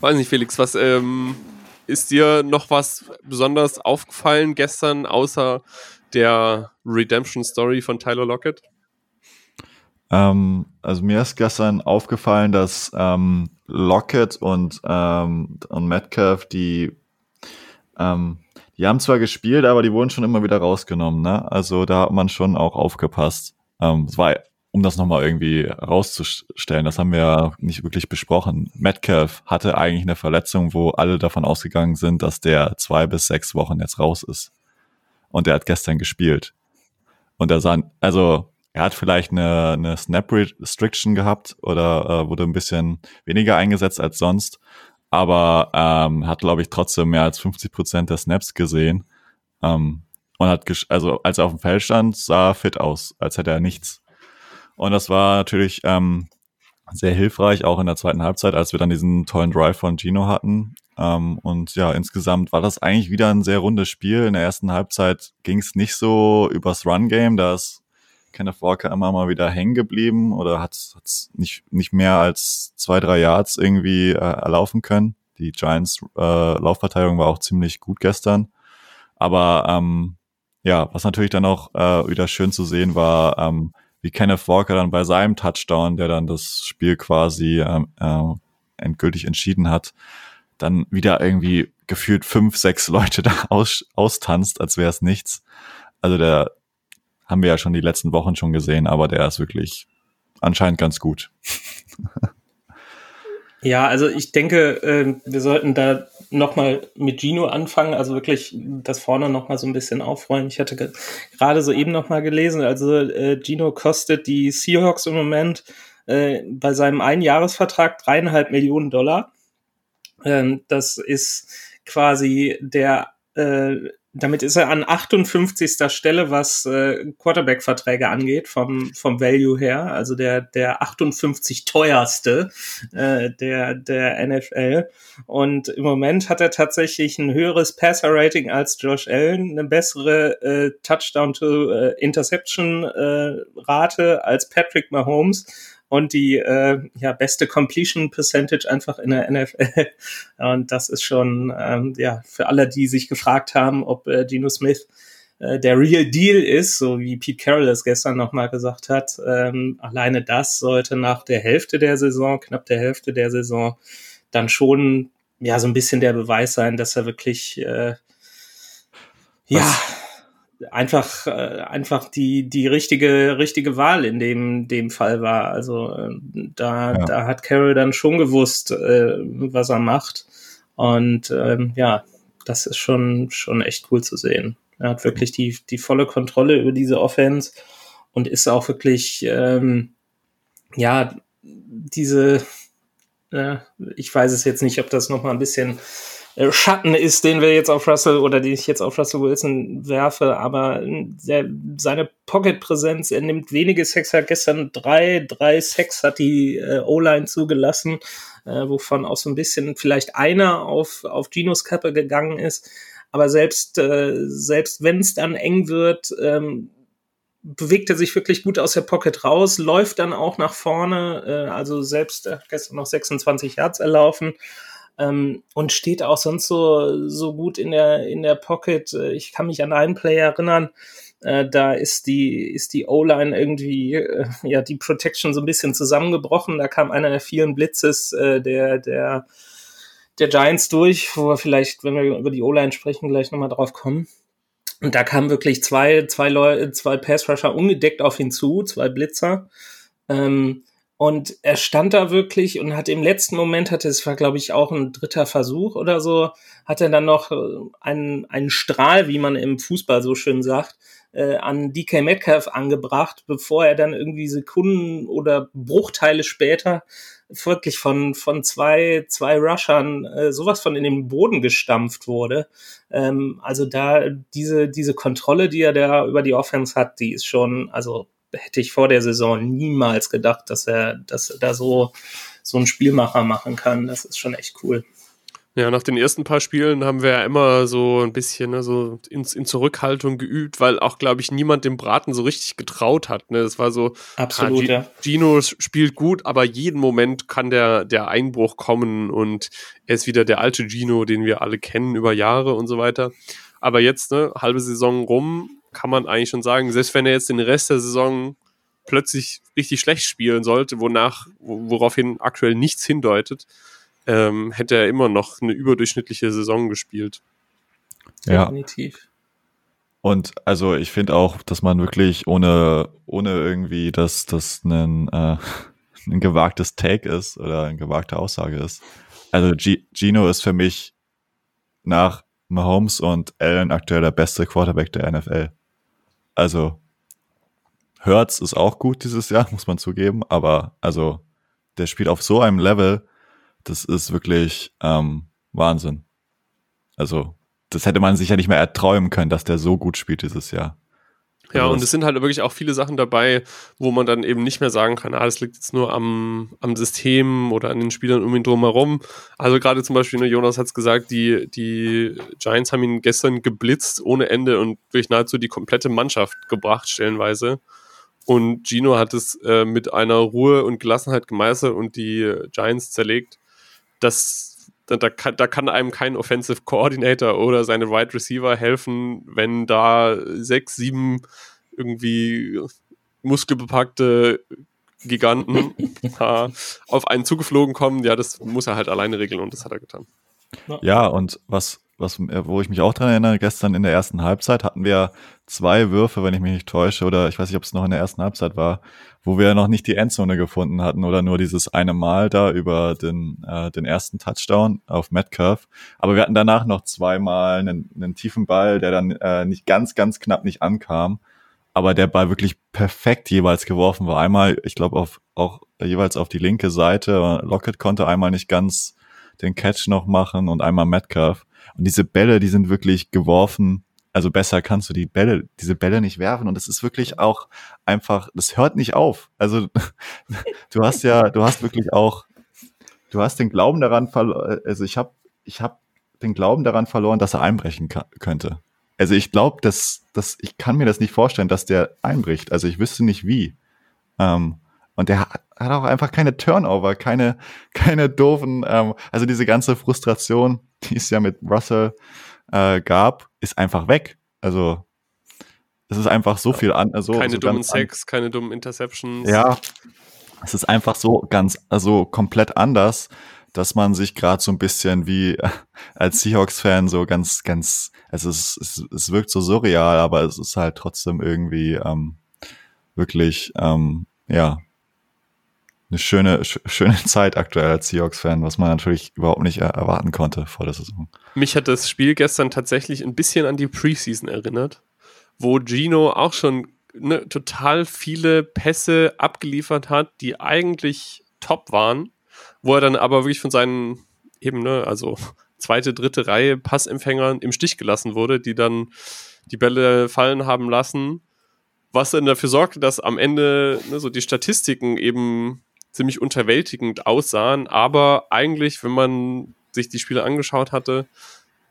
Weiß nicht, Felix, was ähm, ist dir noch was besonders aufgefallen gestern, außer der Redemption Story von Tyler Lockett? Ähm, also mir ist gestern aufgefallen, dass ähm, Lockett und, ähm, und Metcalf, die, ähm, die haben zwar gespielt, aber die wurden schon immer wieder rausgenommen. Ne? Also da hat man schon auch aufgepasst. Ähm, es war, um das nochmal irgendwie rauszustellen, das haben wir ja nicht wirklich besprochen. Metcalf hatte eigentlich eine Verletzung, wo alle davon ausgegangen sind, dass der zwei bis sechs Wochen jetzt raus ist und er hat gestern gespielt. Und er sah, also er hat vielleicht eine, eine Snap Restriction gehabt oder äh, wurde ein bisschen weniger eingesetzt als sonst, aber ähm, hat, glaube ich, trotzdem mehr als 50 Prozent der Snaps gesehen. Ähm, und hat, also als er auf dem Feld stand, sah er fit aus, als hätte er nichts. Und das war natürlich ähm, sehr hilfreich, auch in der zweiten Halbzeit, als wir dann diesen tollen Drive von Gino hatten. Ähm, und ja, insgesamt war das eigentlich wieder ein sehr rundes Spiel. In der ersten Halbzeit ging es nicht so übers Run-Game, da ist Kenneth Walker immer mal wieder hängen geblieben oder hat es nicht, nicht mehr als zwei, drei Yards irgendwie äh, erlaufen können. die Giants äh, Laufverteidigung war auch ziemlich gut gestern. Aber ähm, ja, was natürlich dann auch äh, wieder schön zu sehen war, ähm, wie Kenneth Walker dann bei seinem Touchdown, der dann das Spiel quasi ähm, äh, endgültig entschieden hat, dann wieder irgendwie gefühlt fünf, sechs Leute da aus, austanzt, als wäre es nichts. Also der haben wir ja schon die letzten Wochen schon gesehen, aber der ist wirklich anscheinend ganz gut. Ja, also ich denke, äh, wir sollten da nochmal mit Gino anfangen, also wirklich das vorne nochmal so ein bisschen aufräumen. Ich hatte gerade so eben nochmal gelesen, also äh, Gino kostet die Seahawks im Moment äh, bei seinem Einjahresvertrag dreieinhalb Millionen Dollar. Ähm, das ist quasi der äh, damit ist er an 58. Stelle, was äh, Quarterback-Verträge angeht, vom, vom Value her. Also der, der 58 teuerste äh, der, der NFL. Und im Moment hat er tatsächlich ein höheres Passer-Rating als Josh Allen, eine bessere äh, Touchdown-to-Interception-Rate äh, als Patrick Mahomes und die äh, ja, beste Completion Percentage einfach in der NFL. Und das ist schon ähm, ja für alle, die sich gefragt haben, ob äh, Geno Smith äh, der Real Deal ist, so wie Pete Carroll es gestern nochmal gesagt hat. Ähm, alleine das sollte nach der Hälfte der Saison, knapp der Hälfte der Saison, dann schon ja so ein bisschen der Beweis sein, dass er wirklich äh, ja einfach äh, einfach die die richtige richtige Wahl in dem dem Fall war. Also äh, da ja. da hat Carol dann schon gewusst, äh, was er macht und ähm, ja, das ist schon schon echt cool zu sehen. Er hat wirklich die die volle Kontrolle über diese Offense und ist auch wirklich ähm, ja diese äh, ich weiß es jetzt nicht, ob das noch mal ein bisschen Schatten ist, den wir jetzt auf Russell oder den ich jetzt auf Russell Wilson werfe, aber der, seine Pocket-Präsenz, er nimmt wenige Sex, hat gestern drei, drei Sex hat die äh, O-Line zugelassen, äh, wovon auch so ein bisschen vielleicht einer auf, auf Ginos Kappe gegangen ist. Aber selbst, äh, selbst wenn es dann eng wird, ähm, bewegt er sich wirklich gut aus der Pocket raus, läuft dann auch nach vorne, äh, also selbst äh, gestern noch 26 Yards erlaufen ähm, und steht auch sonst so, so gut in der, in der Pocket. Äh, ich kann mich an einen Player erinnern, äh, da ist die, ist die O-Line irgendwie, äh, ja, die Protection so ein bisschen zusammengebrochen. Da kam einer der vielen Blitzes äh, der, der, der Giants durch, wo wir vielleicht, wenn wir über die O-Line sprechen, gleich nochmal drauf kommen. Und da kamen wirklich zwei, zwei Leute, zwei Pass-Rusher ungedeckt auf ihn zu, zwei Blitzer. Ähm, und er stand da wirklich und hat im letzten Moment, hatte es war glaube ich auch ein dritter Versuch oder so, hat er dann noch äh, einen, einen Strahl, wie man im Fußball so schön sagt, äh, an DK Metcalf angebracht, bevor er dann irgendwie Sekunden oder Bruchteile später wirklich von, von zwei, zwei Rushern äh, sowas von in den Boden gestampft wurde. Ähm, also da diese, diese Kontrolle, die er da über die Offense hat, die ist schon, also hätte ich vor der Saison niemals gedacht, dass er, dass er da so, so einen Spielmacher machen kann. Das ist schon echt cool. Ja, nach den ersten paar Spielen haben wir ja immer so ein bisschen ne, so in, in Zurückhaltung geübt, weil auch, glaube ich, niemand dem Braten so richtig getraut hat. Ne? Es war so, Absolut, ah, ja. Gino spielt gut, aber jeden Moment kann der, der Einbruch kommen und er ist wieder der alte Gino, den wir alle kennen über Jahre und so weiter. Aber jetzt, ne, halbe Saison rum, kann man eigentlich schon sagen, selbst wenn er jetzt den Rest der Saison plötzlich richtig schlecht spielen sollte, wonach, woraufhin aktuell nichts hindeutet, ähm, hätte er immer noch eine überdurchschnittliche Saison gespielt. Ja. Definitiv. Und also ich finde auch, dass man wirklich ohne, ohne irgendwie, dass das ein, äh, ein gewagtes Take ist oder eine gewagte Aussage ist. Also G Gino ist für mich nach Mahomes und Allen aktuell der beste Quarterback der NFL. Also Hertz ist auch gut dieses Jahr, muss man zugeben, aber also der spielt auf so einem Level, das ist wirklich ähm, Wahnsinn. Also das hätte man sich ja nicht mehr erträumen können, dass der so gut spielt dieses Jahr. Ja, und es sind halt wirklich auch viele Sachen dabei, wo man dann eben nicht mehr sagen kann, ah, das liegt jetzt nur am, am System oder an den Spielern um ihn drumherum. Also gerade zum Beispiel, ne, Jonas hat es gesagt, die, die Giants haben ihn gestern geblitzt ohne Ende und durch nahezu die komplette Mannschaft gebracht, stellenweise. Und Gino hat es äh, mit einer Ruhe und Gelassenheit gemeistert und die Giants zerlegt. Das da, da, kann, da kann einem kein Offensive Coordinator oder seine Wide Receiver helfen, wenn da sechs, sieben irgendwie muskelbepackte Giganten auf einen zugeflogen kommen. Ja, das muss er halt alleine regeln und das hat er getan. Ja, und was, was, äh, wo ich mich auch dran erinnere, gestern in der ersten Halbzeit hatten wir zwei Würfe, wenn ich mich nicht täusche, oder ich weiß nicht, ob es noch in der ersten Halbzeit war, wo wir noch nicht die Endzone gefunden hatten oder nur dieses eine Mal da über den, äh, den ersten Touchdown auf Metcalf. Aber wir hatten danach noch zweimal einen, einen tiefen Ball, der dann äh, nicht ganz, ganz knapp nicht ankam, aber der Ball wirklich perfekt jeweils geworfen war. Einmal, ich glaube, auf, auch jeweils auf die linke Seite. Lockett konnte einmal nicht ganz den Catch noch machen und einmal Metcalf. Und diese Bälle, die sind wirklich geworfen. Also besser kannst du die Bälle, diese Bälle nicht werfen. Und es ist wirklich auch einfach, das hört nicht auf. Also du hast ja, du hast wirklich auch, du hast den Glauben daran verloren, also ich habe ich hab den Glauben daran verloren, dass er einbrechen könnte. Also ich glaube, dass, dass ich kann mir das nicht vorstellen, dass der einbricht. Also ich wüsste nicht wie. Ähm, und der hat, hat auch einfach keine Turnover, keine, keine doofen, ähm, also diese ganze Frustration, die es ja mit Russell äh, gab, ist einfach weg. Also es ist einfach so viel an. Also, keine so dummen Sex, keine dummen Interceptions. Ja, es ist einfach so ganz, also komplett anders, dass man sich gerade so ein bisschen wie als Seahawks-Fan so ganz, ganz, also es, es, es wirkt so surreal, aber es ist halt trotzdem irgendwie ähm, wirklich, ähm, ja, eine schöne, schöne Zeit aktuell als Seahawks-Fan, was man natürlich überhaupt nicht erwarten konnte vor der Saison. Mich hat das Spiel gestern tatsächlich ein bisschen an die Preseason erinnert, wo Gino auch schon ne, total viele Pässe abgeliefert hat, die eigentlich top waren, wo er dann aber wirklich von seinen eben, ne, also zweite, dritte Reihe Passempfängern im Stich gelassen wurde, die dann die Bälle fallen haben lassen, was dann dafür sorgte, dass am Ende ne, so die Statistiken eben ziemlich unterwältigend aussahen, aber eigentlich, wenn man sich die Spiele angeschaut hatte,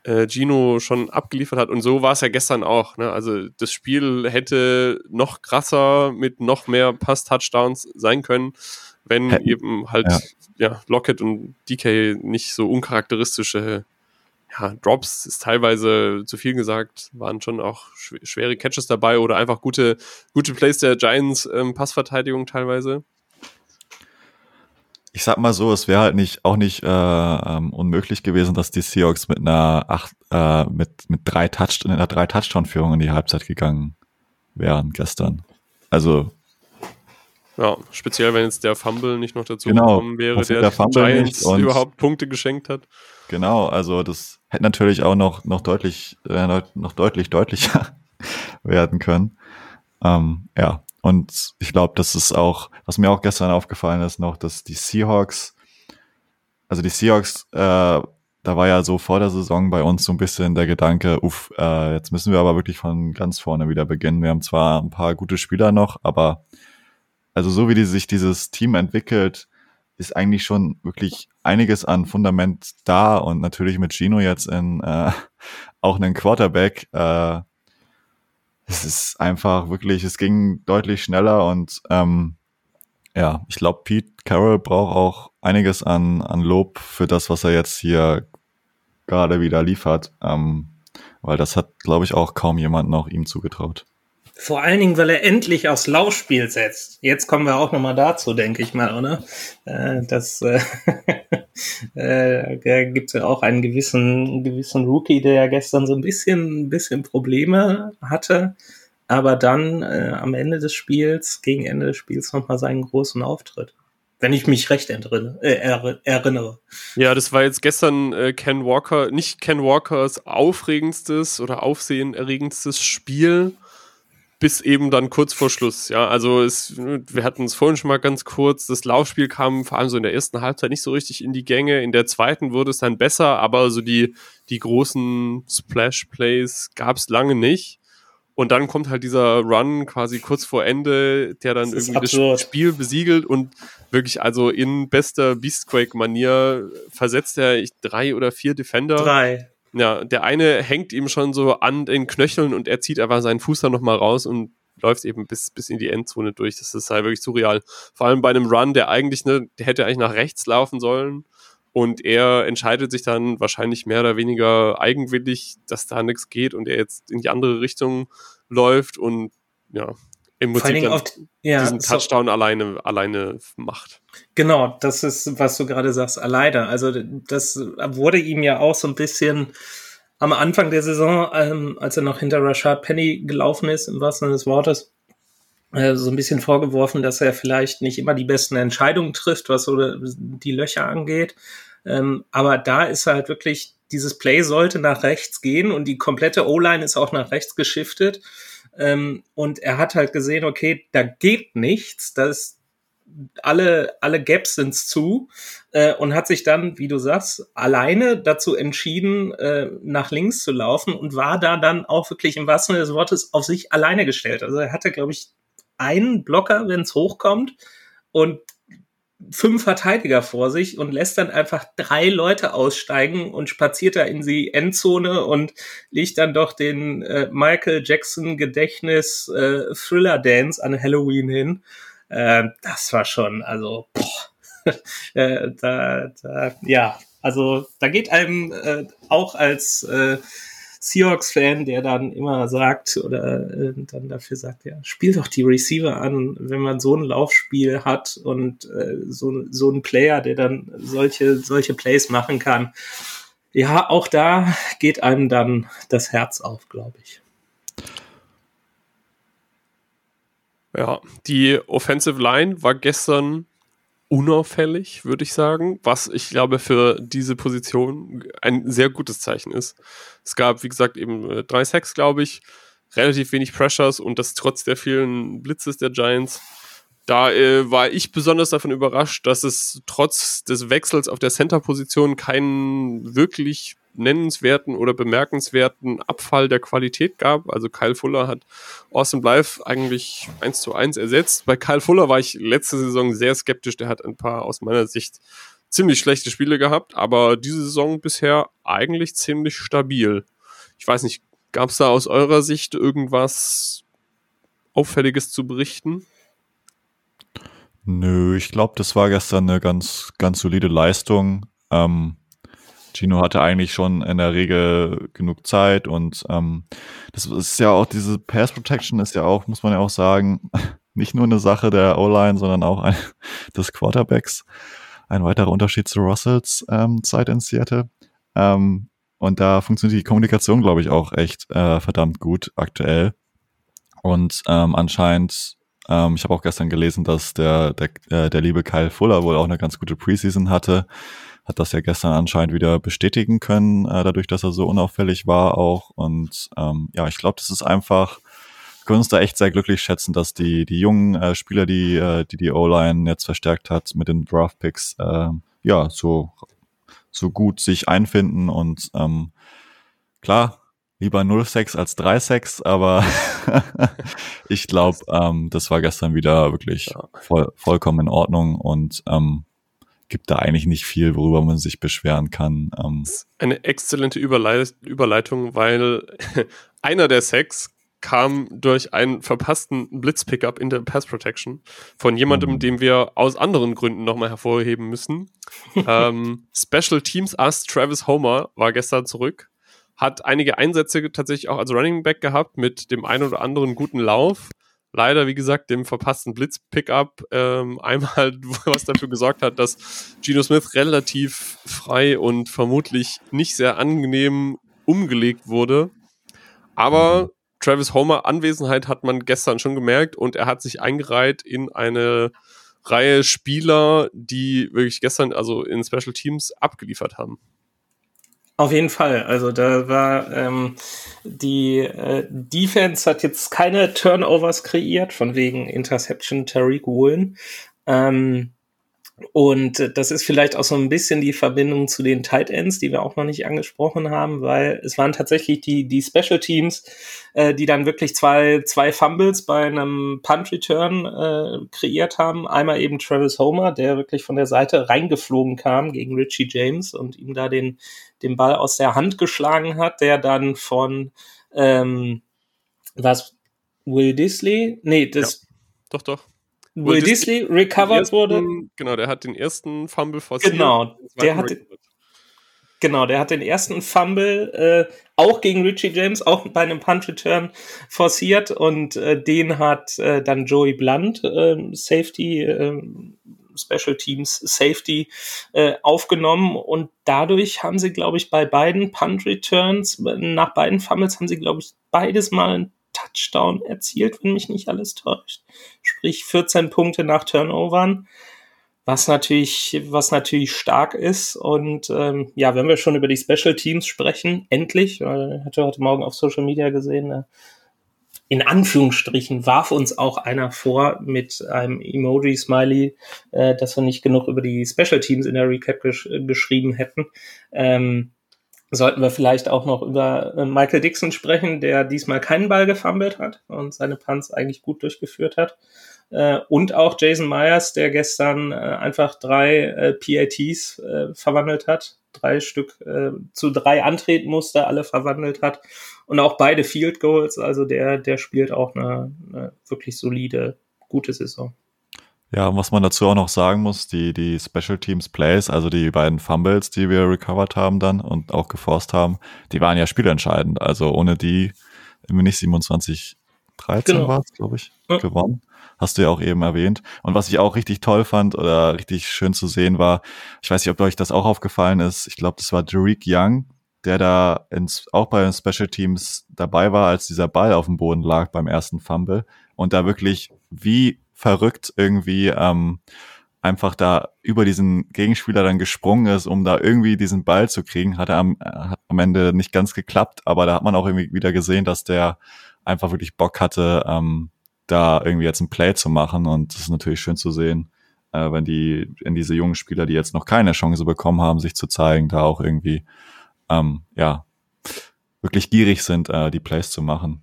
äh, Gino schon abgeliefert hat. Und so war es ja gestern auch. Ne? Also das Spiel hätte noch krasser mit noch mehr Pass-Touchdowns sein können, wenn Hätten. eben halt ja. ja. Lockett und DK nicht so uncharakteristische ja, Drops ist teilweise zu viel gesagt, waren schon auch schwere Catches dabei oder einfach gute, gute Plays der Giants ähm, Passverteidigung teilweise ich sag mal so, es wäre halt nicht auch nicht äh, ähm, unmöglich gewesen, dass die Seahawks mit einer acht, äh, mit mit drei Touch in einer drei Touchdown Führung in die Halbzeit gegangen wären gestern. Also ja, speziell wenn jetzt der Fumble nicht noch dazu genau, gekommen wäre, der, der Giants überhaupt Punkte geschenkt hat. Genau, also das hätte natürlich auch noch noch deutlich äh, noch deutlich deutlicher werden können. Ähm, ja, und ich glaube, das ist auch, was mir auch gestern aufgefallen ist, noch, dass die Seahawks, also die Seahawks, äh, da war ja so vor der Saison bei uns so ein bisschen der Gedanke, uff, äh, jetzt müssen wir aber wirklich von ganz vorne wieder beginnen. Wir haben zwar ein paar gute Spieler noch, aber also so wie die, sich dieses Team entwickelt, ist eigentlich schon wirklich einiges an Fundament da und natürlich mit Gino jetzt in äh, auch einen Quarterback, äh, es ist einfach wirklich, es ging deutlich schneller und ähm, ja, ich glaube, Pete Carroll braucht auch einiges an, an Lob für das, was er jetzt hier gerade wieder liefert, ähm, weil das hat, glaube ich, auch kaum jemand noch ihm zugetraut. Vor allen Dingen, weil er endlich aufs Laufspiel setzt. Jetzt kommen wir auch nochmal dazu, denke ich mal, oder? Äh, das äh, äh, gibt es ja auch einen gewissen, gewissen Rookie, der ja gestern so ein bisschen, ein bisschen Probleme hatte, aber dann äh, am Ende des Spiels, gegen Ende des Spiels nochmal seinen großen Auftritt wenn ich mich recht entrinne, äh, erinnere. Ja, das war jetzt gestern äh, Ken Walker, nicht Ken Walkers aufregendstes oder aufsehenerregendstes Spiel, bis eben dann kurz vor Schluss. Ja, also es, wir hatten es vorhin schon mal ganz kurz. Das Laufspiel kam vor allem so in der ersten Halbzeit nicht so richtig in die Gänge. In der zweiten wurde es dann besser, aber so die, die großen Splash-Plays gab es lange nicht. Und dann kommt halt dieser Run quasi kurz vor Ende, der dann das irgendwie absurd. das Spiel besiegelt und wirklich also in bester Beastquake-Manier versetzt er drei oder vier Defender. Drei. Ja, der eine hängt ihm schon so an den Knöcheln und er zieht einfach seinen Fuß dann nochmal raus und läuft eben bis, bis in die Endzone durch. Das ist halt wirklich surreal. Vor allem bei einem Run, der eigentlich, ne, der hätte eigentlich nach rechts laufen sollen Und er entscheidet sich dann wahrscheinlich mehr oder weniger eigenwillig, dass da nichts geht und er jetzt in die andere Richtung läuft und ja, im Prinzip oft, ja, diesen Touchdown so, alleine, alleine macht. Genau, das ist, was du gerade sagst, alleine. Also das wurde ihm ja auch so ein bisschen am Anfang der Saison, ähm, als er noch hinter Rashad Penny gelaufen ist, im wahrsten Sinne des Wortes, äh, so ein bisschen vorgeworfen, dass er vielleicht nicht immer die besten Entscheidungen trifft, was so die Löcher angeht. Ähm, aber da ist halt wirklich, dieses Play sollte nach rechts gehen und die komplette O-Line ist auch nach rechts geschiftet. Ähm, und er hat halt gesehen, okay, da geht nichts, das alle, alle Gaps sind zu äh, und hat sich dann, wie du sagst, alleine dazu entschieden, äh, nach links zu laufen und war da dann auch wirklich im wahrsten Sinne des Wortes auf sich alleine gestellt. Also er hatte, glaube ich, einen Blocker, wenn es hochkommt und fünf Verteidiger vor sich und lässt dann einfach drei Leute aussteigen und spaziert da in die Endzone und legt dann doch den äh, Michael Jackson Gedächtnis äh, Thriller Dance an Halloween hin. Äh, das war schon, also, äh, da, da, ja, also da geht einem äh, auch als äh, Seahawks-Fan, der dann immer sagt oder äh, dann dafür sagt, ja, spiel doch die Receiver an, wenn man so ein Laufspiel hat und äh, so, so ein Player, der dann solche, solche Plays machen kann. Ja, auch da geht einem dann das Herz auf, glaube ich. Ja, die Offensive Line war gestern unauffällig, würde ich sagen, was ich glaube für diese Position ein sehr gutes Zeichen ist. Es gab, wie gesagt, eben äh, drei Sacks, glaube ich, relativ wenig Pressures und das trotz der vielen Blitzes der Giants. Da äh, war ich besonders davon überrascht, dass es trotz des Wechsels auf der Center-Position keinen wirklich nennenswerten oder bemerkenswerten Abfall der Qualität gab. Also Kyle Fuller hat Austin Blythe eigentlich eins zu eins ersetzt. Bei Kyle Fuller war ich letzte Saison sehr skeptisch. Der hat ein paar aus meiner Sicht ziemlich schlechte Spiele gehabt, aber diese Saison bisher eigentlich ziemlich stabil. Ich weiß nicht, gab es da aus eurer Sicht irgendwas Auffälliges zu berichten? Nö, ich glaube, das war gestern eine ganz, ganz solide Leistung. Ähm, Gino hatte eigentlich schon in der Regel genug Zeit und ähm, das ist ja auch diese Pass Protection ist ja auch, muss man ja auch sagen, nicht nur eine Sache der O-Line, sondern auch ein, des Quarterbacks. Ein weiterer Unterschied zu Russells ähm, Zeit in Seattle. Ähm, und da funktioniert die Kommunikation, glaube ich, auch echt äh, verdammt gut aktuell. Und ähm, anscheinend, ähm, ich habe auch gestern gelesen, dass der, der, äh, der liebe Kyle Fuller wohl auch eine ganz gute Preseason hatte hat das ja gestern anscheinend wieder bestätigen können, äh, dadurch, dass er so unauffällig war auch. Und ähm, ja, ich glaube, das ist einfach, wir können uns da echt sehr glücklich schätzen, dass die, die jungen äh, Spieler, die äh, die, die O-Line jetzt verstärkt hat mit den Draft-Picks, äh, ja, so, so gut sich einfinden und ähm, klar, lieber 0-6 als 3-6, aber ich glaube, ähm, das war gestern wieder wirklich voll, vollkommen in Ordnung und ähm, gibt da eigentlich nicht viel, worüber man sich beschweren kann. Ähm. Eine exzellente Überleit Überleitung, weil einer der Sacks kam durch einen verpassten Blitzpickup in der Pass Protection von jemandem, mhm. den wir aus anderen Gründen nochmal hervorheben müssen. ähm, Special Teams Ass Travis Homer war gestern zurück, hat einige Einsätze tatsächlich auch als Running Back gehabt mit dem einen oder anderen guten Lauf leider, wie gesagt, dem verpassten Blitz-Pickup ähm, einmal, was dafür gesorgt hat, dass Geno Smith relativ frei und vermutlich nicht sehr angenehm umgelegt wurde. Aber Travis Homer Anwesenheit hat man gestern schon gemerkt und er hat sich eingereiht in eine Reihe Spieler, die wirklich gestern also in Special Teams abgeliefert haben. Auf jeden Fall. Also da war ähm, die äh, Defense hat jetzt keine Turnovers kreiert, von wegen Interception Tariq Woolen. Ähm, und das ist vielleicht auch so ein bisschen die Verbindung zu den Tight Ends, die wir auch noch nicht angesprochen haben, weil es waren tatsächlich die, die Special Teams, äh, die dann wirklich zwei, zwei Fumbles bei einem Punt Return äh, kreiert haben. Einmal eben Travis Homer, der wirklich von der Seite reingeflogen kam gegen Richie James und ihm da den, den Ball aus der Hand geschlagen hat, der dann von ähm, was Will Disley? Nee, das. Ja, doch, doch. Will Disley recovered ersten, wurde. Genau, der hat den ersten Fumble forciert. Genau, der hat, genau, der hat den ersten Fumble äh, auch gegen Richie James, auch bei einem Punt Return forciert und äh, den hat äh, dann Joey Blunt, äh, Safety, äh, Special Teams Safety äh, aufgenommen und dadurch haben sie, glaube ich, bei beiden Punt Returns, nach beiden Fumbles haben sie, glaube ich, beides mal einen Touchdown erzielt, wenn mich nicht alles täuscht. Sprich 14 Punkte nach Turnovern was natürlich, was natürlich stark ist. Und ähm, ja, wenn wir schon über die Special Teams sprechen, endlich, weil ich hatte heute Morgen auf Social Media gesehen, äh, in Anführungsstrichen warf uns auch einer vor mit einem Emoji-Smiley, äh, dass wir nicht genug über die Special Teams in der Recap gesch geschrieben hätten. Ähm, sollten wir vielleicht auch noch über äh, Michael Dixon sprechen, der diesmal keinen Ball gefummelt hat und seine Punts eigentlich gut durchgeführt hat. Äh, und auch Jason Myers, der gestern äh, einfach drei PATs verwandelt hat, drei Stück zu drei antreten musste, alle verwandelt hat und auch beide Field Goals. Also der, der spielt auch eine, eine wirklich solide, gute Saison. Ja, und was man dazu auch noch sagen muss, die, die Special Teams Plays, also die beiden Fumbles, die wir recovered haben dann und auch geforst haben, die waren ja spielentscheidend. Also ohne die, wenn nicht 27, 13 genau. war es, glaube ich, ja. gewonnen hast du ja auch eben erwähnt. Und was ich auch richtig toll fand oder richtig schön zu sehen war, ich weiß nicht, ob euch das auch aufgefallen ist, ich glaube, das war Derek Young, der da ins, auch bei den Special Teams dabei war, als dieser Ball auf dem Boden lag beim ersten Fumble und da wirklich wie verrückt irgendwie ähm, einfach da über diesen Gegenspieler dann gesprungen ist, um da irgendwie diesen Ball zu kriegen, hat er am, hat am Ende nicht ganz geklappt, aber da hat man auch irgendwie wieder gesehen, dass der einfach wirklich Bock hatte, ähm, da irgendwie jetzt ein Play zu machen. Und das ist natürlich schön zu sehen, äh, wenn die, in diese jungen Spieler, die jetzt noch keine Chance bekommen haben, sich zu zeigen, da auch irgendwie, ähm, ja, wirklich gierig sind, äh, die Plays zu machen.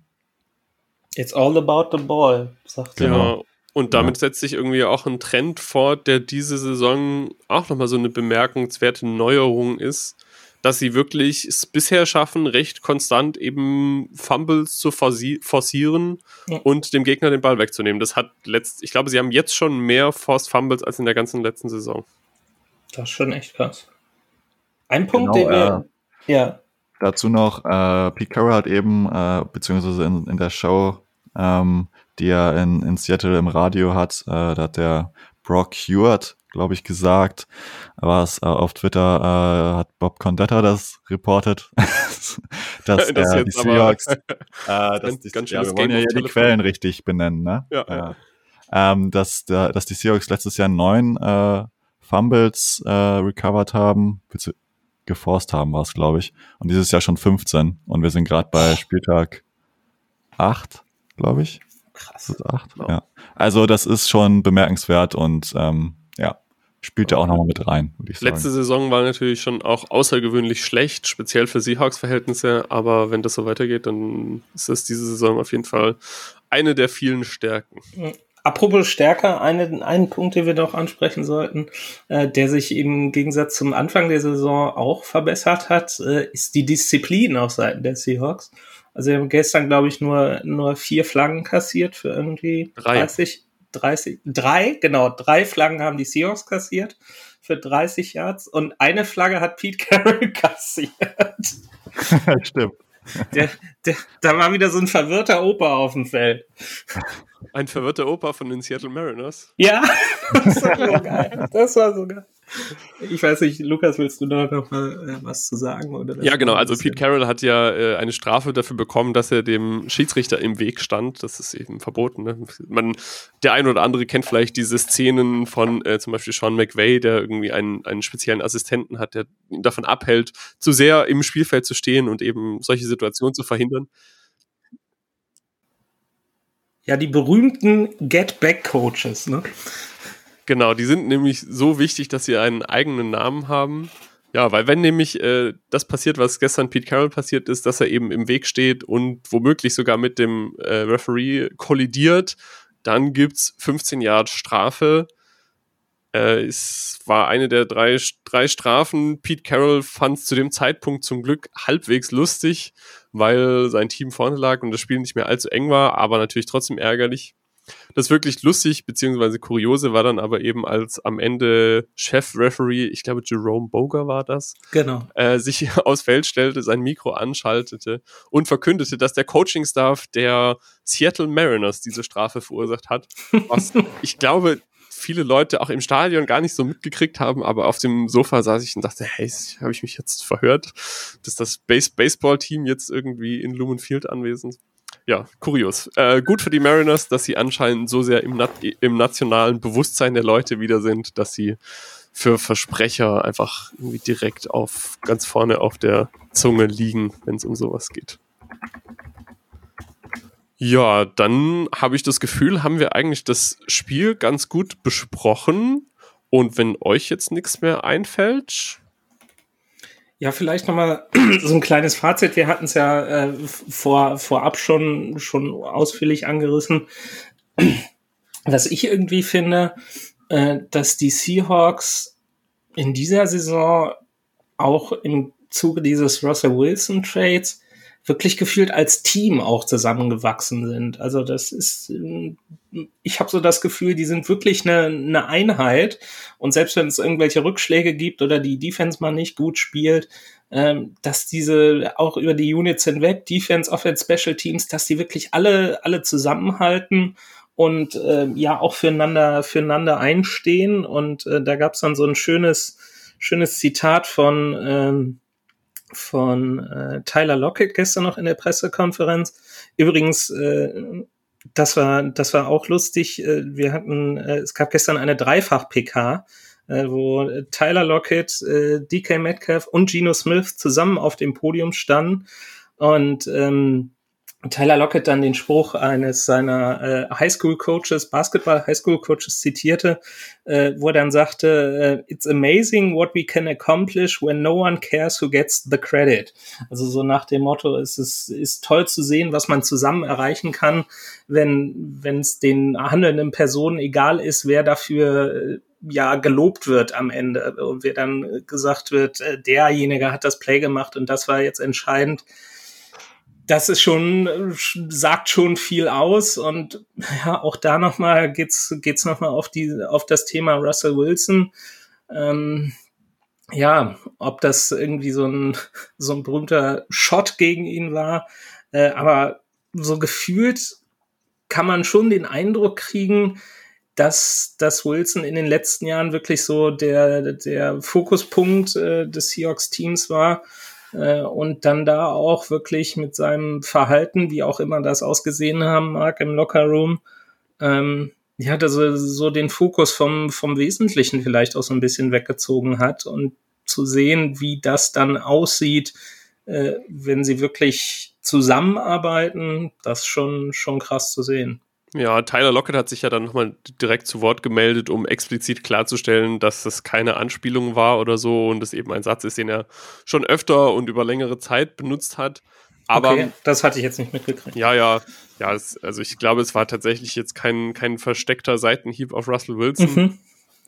It's all about the ball, sagt genau. Und damit ja. setzt sich irgendwie auch ein Trend fort, der diese Saison auch nochmal so eine bemerkenswerte Neuerung ist dass sie wirklich es bisher schaffen, recht konstant eben Fumbles zu forcieren ja. und dem Gegner den Ball wegzunehmen. Das hat letzt, ich glaube, sie haben jetzt schon mehr Forced Fumbles als in der ganzen letzten Saison. Das ist schon echt krass. Ein Punkt, genau, den wir, äh, ja. Dazu noch, äh, Pete Carroll hat eben, äh, beziehungsweise in, in der Show, ähm, die er in, in Seattle im Radio hat, äh, da hat der Brock Hewitt glaube ich, gesagt. Aber es, äh, auf Twitter äh, hat Bob Condetta das reportet, dass das äh, die Seahawks, äh, dass die, ganz ja, wir wollen ja hier die Quellen richtig benennen, ne? Ja. ja. Ähm, dass, der, dass die Seahawks letztes Jahr neun äh, Fumbles äh, recovered haben, geforst haben war es, glaube ich. Und dieses Jahr schon 15. Und wir sind gerade bei Spieltag 8, glaube ich. Krass. Acht? Ja. Also das ist schon bemerkenswert und ähm, ja, spielt ja auch nochmal mit rein, würde ich sagen. Letzte Saison war natürlich schon auch außergewöhnlich schlecht, speziell für Seahawks-Verhältnisse, aber wenn das so weitergeht, dann ist das diese Saison auf jeden Fall eine der vielen Stärken. Apropos Stärke, eine, einen Punkt, den wir noch ansprechen sollten, äh, der sich im Gegensatz zum Anfang der Saison auch verbessert hat, äh, ist die Disziplin auf Seiten der Seahawks. Also wir haben gestern, glaube ich, nur, nur vier Flaggen kassiert für irgendwie Drei. 30, 30, drei, genau, drei Flaggen haben die Seahawks kassiert für 30 Yards und eine Flagge hat Pete Carroll kassiert. Stimmt. Der, der, da war wieder so ein verwirrter Opa auf dem Feld. Ein verwirrter Opa von den Seattle Mariners? Ja, das war so geil. Das war so geil. Ich weiß nicht, Lukas, willst du da noch mal äh, was zu sagen? Oder ja, genau. Also Pete Carroll hat ja äh, eine Strafe dafür bekommen, dass er dem Schiedsrichter im Weg stand. Das ist eben verboten. Ne? Man, der ein oder andere kennt vielleicht diese Szenen von äh, zum Beispiel Sean McVay, der irgendwie einen, einen speziellen Assistenten hat, der ihn davon abhält, zu sehr im Spielfeld zu stehen und eben solche Situationen zu verhindern. Ja, die berühmten Get-Back-Coaches, ne? Genau, die sind nämlich so wichtig, dass sie einen eigenen Namen haben. Ja, weil wenn nämlich äh, das passiert, was gestern Pete Carroll passiert ist, dass er eben im Weg steht und womöglich sogar mit dem äh, Referee kollidiert, dann gibt es 15 Jahre Strafe. Äh, es war eine der drei, drei Strafen. Pete Carroll fand es zu dem Zeitpunkt zum Glück halbwegs lustig, weil sein Team vorne lag und das Spiel nicht mehr allzu eng war, aber natürlich trotzdem ärgerlich. Das wirklich lustig beziehungsweise kuriose war dann aber eben, als am Ende Chef-Referee, ich glaube Jerome Boger war das, genau. äh, sich aufs Feld stellte, sein Mikro anschaltete und verkündete, dass der Coaching-Staff der Seattle Mariners diese Strafe verursacht hat. Was ich glaube, viele Leute auch im Stadion gar nicht so mitgekriegt haben, aber auf dem Sofa saß ich und dachte, hey, habe ich mich jetzt verhört, dass das Base Baseball-Team jetzt irgendwie in Lumen Field anwesend ja, kurios. Äh, gut für die Mariners, dass sie anscheinend so sehr im, Na im nationalen Bewusstsein der Leute wieder sind, dass sie für Versprecher einfach irgendwie direkt auf ganz vorne auf der Zunge liegen, wenn es um sowas geht. Ja, dann habe ich das Gefühl, haben wir eigentlich das Spiel ganz gut besprochen. Und wenn euch jetzt nichts mehr einfällt, ja, vielleicht nochmal so ein kleines Fazit. Wir hatten es ja äh, vor, vorab schon, schon ausführlich angerissen. Was ich irgendwie finde, äh, dass die Seahawks in dieser Saison auch im Zuge dieses Russell Wilson Trades wirklich gefühlt als Team auch zusammengewachsen sind. Also das ist, ich habe so das Gefühl, die sind wirklich eine, eine Einheit. Und selbst wenn es irgendwelche Rückschläge gibt oder die Defense mal nicht gut spielt, ähm, dass diese auch über die Units hinweg, Defense, Offense, Special Teams, dass die wirklich alle, alle zusammenhalten und äh, ja auch füreinander, füreinander einstehen. Und äh, da gab es dann so ein schönes, schönes Zitat von ähm, von äh, Tyler Lockett gestern noch in der Pressekonferenz. Übrigens, äh, das war das war auch lustig. Äh, wir hatten, äh, es gab gestern eine Dreifach-PK, äh, wo Tyler Lockett, äh, DK Metcalf und Geno Smith zusammen auf dem Podium standen und ähm, Tyler Lockett dann den Spruch eines seiner äh, Highschool-Coaches, Basketball-Highschool-Coaches zitierte, äh, wo er dann sagte, äh, It's amazing what we can accomplish when no one cares who gets the credit. Also so nach dem Motto, es ist, ist toll zu sehen, was man zusammen erreichen kann, wenn es den handelnden Personen egal ist, wer dafür äh, ja gelobt wird am Ende und wer dann gesagt wird, äh, derjenige hat das Play gemacht und das war jetzt entscheidend das ist schon, sagt schon viel aus und ja, auch da nochmal geht's, geht's nochmal auf die, auf das Thema Russell Wilson. Ähm, ja, ob das irgendwie so ein, so ein berühmter Shot gegen ihn war, äh, aber so gefühlt kann man schon den Eindruck kriegen, dass, dass Wilson in den letzten Jahren wirklich so der, der Fokuspunkt äh, des Seahawks-Teams war äh, und dann da auch wirklich mit seinem Verhalten, wie auch immer das ausgesehen haben mag im Lockerroom, ähm, ja, dass er so den Fokus vom, vom Wesentlichen vielleicht auch so ein bisschen weggezogen hat und zu sehen, wie das dann aussieht, äh, wenn sie wirklich zusammenarbeiten, das schon, schon krass zu sehen. Ja, Tyler Lockett hat sich ja dann nochmal direkt zu Wort gemeldet, um explizit klarzustellen, dass das keine Anspielung war oder so und es eben ein Satz ist, den er schon öfter und über längere Zeit benutzt hat. Aber okay, das hatte ich jetzt nicht mitgekriegt. Ja, ja, ja. Es, also ich glaube, es war tatsächlich jetzt kein, kein versteckter Seitenhieb auf Russell Wilson. Mhm.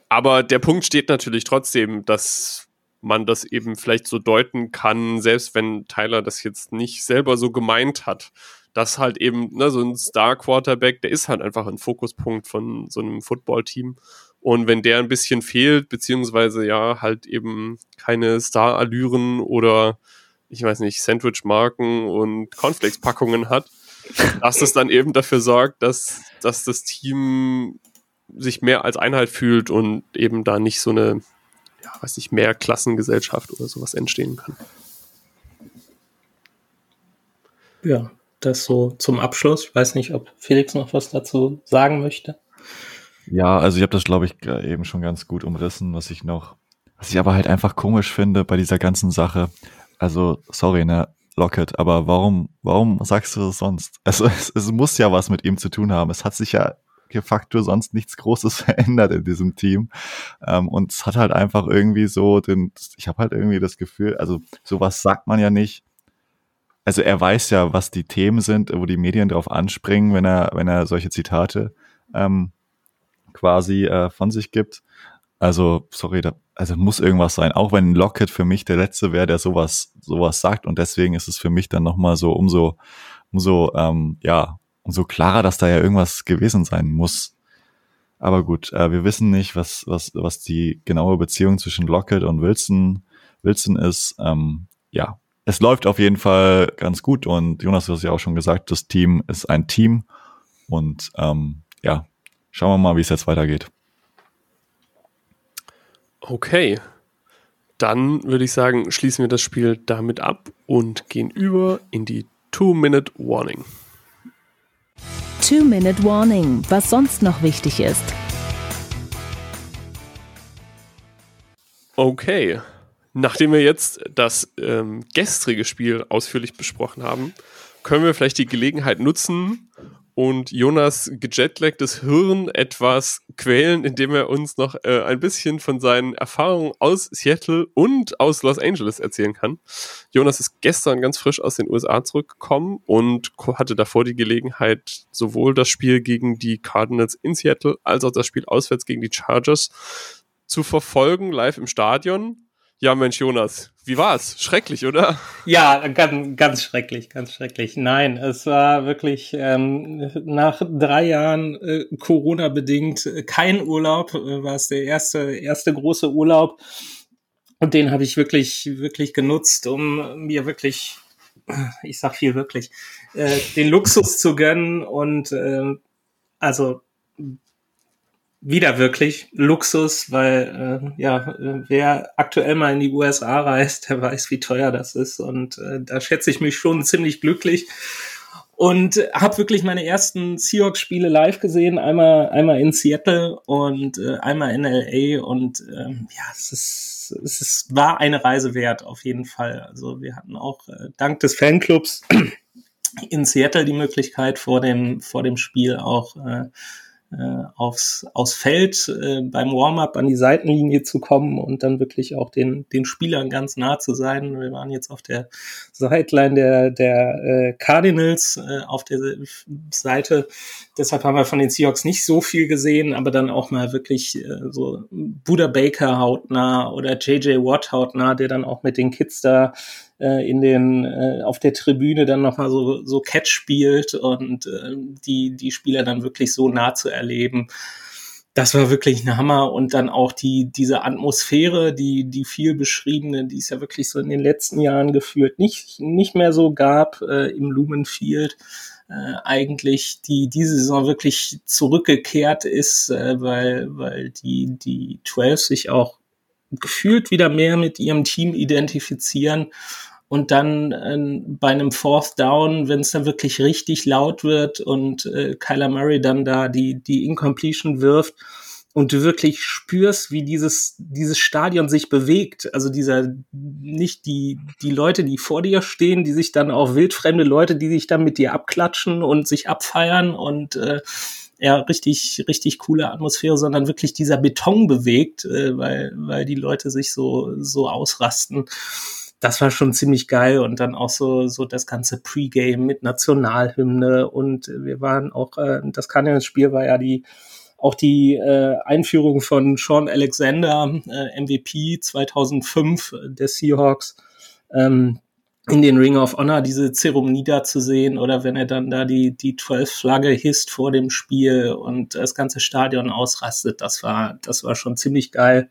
Aber der Punkt steht natürlich trotzdem, dass man das eben vielleicht so deuten kann, selbst wenn Tyler das jetzt nicht selber so gemeint hat dass halt eben ne, so ein Star-Quarterback, der ist halt einfach ein Fokuspunkt von so einem Football-Team. Und wenn der ein bisschen fehlt, beziehungsweise ja halt eben keine Star-Allüren oder ich weiß nicht, Sandwich-Marken und Cornflakes-Packungen hat, dass das dann eben dafür sorgt, dass, dass das Team sich mehr als Einheit fühlt und eben da nicht so eine, ja, weiß nicht, mehr Klassengesellschaft oder sowas entstehen kann. Ja, das so zum Abschluss. Ich weiß nicht, ob Felix noch was dazu sagen möchte. Ja, also ich habe das, glaube ich, eben schon ganz gut umrissen, was ich noch, was ich aber halt einfach komisch finde bei dieser ganzen Sache. Also, sorry, ne, Lockett, aber warum, warum sagst du das sonst? Also, es, es muss ja was mit ihm zu tun haben. Es hat sich ja de facto sonst nichts Großes verändert in diesem Team. Ähm, und es hat halt einfach irgendwie so den, ich habe halt irgendwie das Gefühl, also sowas sagt man ja nicht, also er weiß ja, was die Themen sind, wo die Medien drauf anspringen, wenn er, wenn er solche Zitate ähm, quasi äh, von sich gibt. Also, sorry, da, also muss irgendwas sein. Auch wenn Lockett für mich der Letzte wäre, der sowas, sowas sagt. Und deswegen ist es für mich dann nochmal so umso, umso, ähm, ja, umso klarer, dass da ja irgendwas gewesen sein muss. Aber gut, äh, wir wissen nicht, was, was, was die genaue Beziehung zwischen Lockett und Wilson, Wilson ist. Ähm, ja, es läuft auf jeden Fall ganz gut und Jonas, du hast ja auch schon gesagt, das Team ist ein Team und ähm, ja, schauen wir mal, wie es jetzt weitergeht. Okay, dann würde ich sagen, schließen wir das Spiel damit ab und gehen über in die Two-Minute Warning. Two-Minute Warning, was sonst noch wichtig ist. Okay, nachdem wir jetzt das ähm, gestrige Spiel ausführlich besprochen haben, können wir vielleicht die Gelegenheit nutzen und Jonas gejetlagtes Hirn etwas quälen, indem er uns noch äh, ein bisschen von seinen Erfahrungen aus Seattle und aus Los Angeles erzählen kann. Jonas ist gestern ganz frisch aus den USA zurückgekommen und hatte davor die Gelegenheit, sowohl das Spiel gegen die Cardinals in Seattle als auch das Spiel auswärts gegen die Chargers zu verfolgen, live im Stadion. Ja, Mensch, Jonas, wie war's? Schrecklich, oder? Ja, ganz, ganz schrecklich, ganz schrecklich. Nein, es war wirklich ähm, nach drei Jahren äh, Corona-bedingt äh, kein Urlaub, äh, war es der erste, erste große Urlaub. Und den habe ich wirklich, wirklich genutzt, um mir wirklich, ich sag viel wirklich, äh, den Luxus zu gönnen und äh, also wieder wirklich Luxus, weil äh, ja, wer aktuell mal in die USA reist, der weiß, wie teuer das ist. Und äh, da schätze ich mich schon ziemlich glücklich. Und habe wirklich meine ersten Seahawks-Spiele live gesehen, einmal, einmal in Seattle und äh, einmal in LA. Und ähm, ja, es ist, es ist, war eine Reise wert, auf jeden Fall. Also wir hatten auch äh, dank des Fanclubs in Seattle die Möglichkeit, vor dem, vor dem Spiel auch äh, äh, aufs, aufs Feld äh, beim Warm-up an die Seitenlinie zu kommen und dann wirklich auch den, den Spielern ganz nah zu sein. Wir waren jetzt auf der Sideline der, der äh, Cardinals äh, auf der Seite. Deshalb haben wir von den Seahawks nicht so viel gesehen, aber dann auch mal wirklich äh, so Buda Baker hautnah oder JJ Watt hautnah, der dann auch mit den Kids da äh, in den äh, auf der Tribüne dann nochmal so so Catch spielt und äh, die die Spieler dann wirklich so nah zu erleben. Das war wirklich ein Hammer und dann auch die diese Atmosphäre, die die viel beschriebene, die es ja wirklich so in den letzten Jahren geführt nicht nicht mehr so gab äh, im Lumen Field äh, eigentlich die diese Saison wirklich zurückgekehrt ist, äh, weil weil die die 12 sich auch gefühlt wieder mehr mit ihrem Team identifizieren und dann äh, bei einem Fourth Down, wenn es dann wirklich richtig laut wird und äh, Kyler Murray dann da die, die Incompletion wirft und du wirklich spürst, wie dieses, dieses Stadion sich bewegt. Also dieser, nicht die, die Leute, die vor dir stehen, die sich dann auch wildfremde Leute, die sich dann mit dir abklatschen und sich abfeiern und äh, ja, richtig, richtig coole Atmosphäre, sondern wirklich dieser Beton bewegt, äh, weil, weil die Leute sich so, so ausrasten das war schon ziemlich geil und dann auch so so das ganze Pre-Game mit Nationalhymne und wir waren auch äh, das Cardinals-Spiel war ja die auch die äh, Einführung von Sean Alexander äh, MVP 2005 der Seahawks ähm, in den Ring of Honor diese Zeremonie da zu sehen oder wenn er dann da die die 12 Flagge hisst vor dem Spiel und das ganze Stadion ausrastet, das war das war schon ziemlich geil.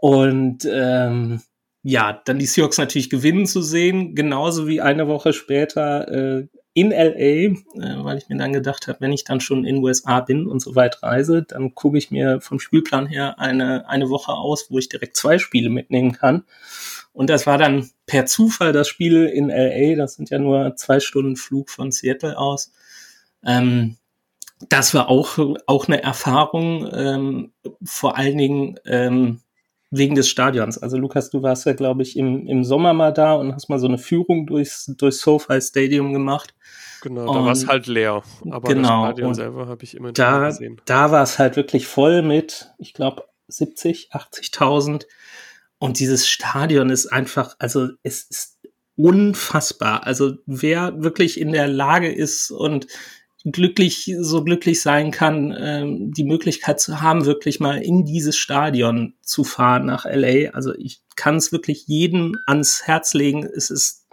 Und ähm, ja, dann die Seahawks natürlich gewinnen zu sehen, genauso wie eine Woche später äh, in LA, äh, weil ich mir dann gedacht habe, wenn ich dann schon in USA bin und so weit reise, dann gucke ich mir vom Spielplan her eine, eine Woche aus, wo ich direkt zwei Spiele mitnehmen kann. Und das war dann per Zufall das Spiel in LA, das sind ja nur zwei Stunden Flug von Seattle aus. Ähm, das war auch, auch eine Erfahrung, ähm, vor allen Dingen, ähm, wegen des Stadions. Also Lukas, du warst ja, glaube ich, im, im Sommer mal da und hast mal so eine Führung durchs, durchs SoFi Stadium gemacht. Genau, da war es halt leer. Aber genau, das Stadion selber habe ich immer da, gesehen. Da war es halt wirklich voll mit, ich glaube, 70, 80.000. Und dieses Stadion ist einfach, also es ist unfassbar. Also wer wirklich in der Lage ist und glücklich, so glücklich sein kann, ähm, die Möglichkeit zu haben, wirklich mal in dieses Stadion zu fahren nach LA. Also ich kann es wirklich jedem ans Herz legen. Es ist,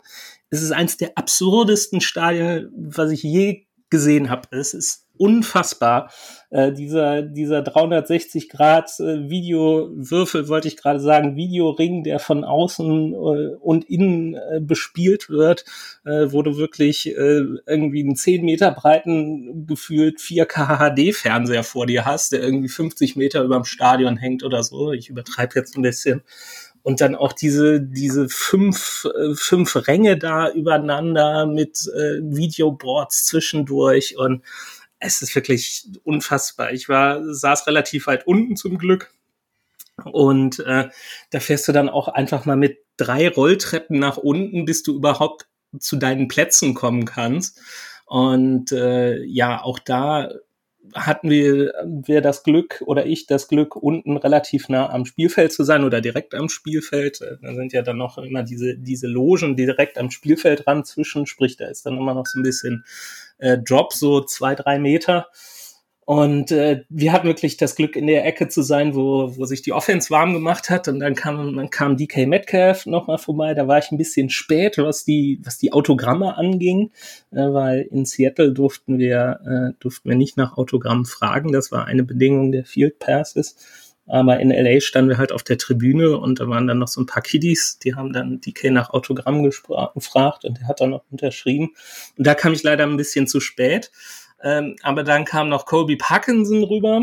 es ist eins der absurdesten Stadien, was ich je gesehen habe. Es ist unfassbar. Äh, dieser, dieser 360 Grad äh, Videowürfel, wollte ich gerade sagen, Videoring, der von außen äh, und innen äh, bespielt wird, äh, wo du wirklich äh, irgendwie einen 10 Meter breiten, gefühlt 4K HD-Fernseher vor dir hast, der irgendwie 50 Meter über dem Stadion hängt oder so. Ich übertreibe jetzt ein bisschen und dann auch diese diese fünf äh, fünf Ränge da übereinander mit äh, Videoboards zwischendurch und es ist wirklich unfassbar. Ich war saß relativ weit unten zum Glück und äh, da fährst du dann auch einfach mal mit drei Rolltreppen nach unten, bis du überhaupt zu deinen Plätzen kommen kannst. Und äh, ja, auch da hatten wir, wir das Glück oder ich das Glück, unten relativ nah am Spielfeld zu sein oder direkt am Spielfeld. Da sind ja dann noch immer diese, diese Logen direkt am Spielfeld ran zwischen, sprich, da ist dann immer noch so ein bisschen äh, Drop, so zwei, drei Meter. Und äh, wir hatten wirklich das Glück, in der Ecke zu sein, wo, wo sich die Offense warm gemacht hat. Und dann kam, dann kam DK Metcalf nochmal vorbei. Da war ich ein bisschen spät, was die, was die Autogramme anging, äh, weil in Seattle durften wir, äh, durften wir nicht nach Autogrammen fragen. Das war eine Bedingung der Field Passes. Aber in LA standen wir halt auf der Tribüne und da waren dann noch so ein paar Kiddies, die haben dann DK nach Autogramm gefragt und er hat dann noch unterschrieben. Und da kam ich leider ein bisschen zu spät. Ähm, aber dann kam noch Colby Parkinson rüber,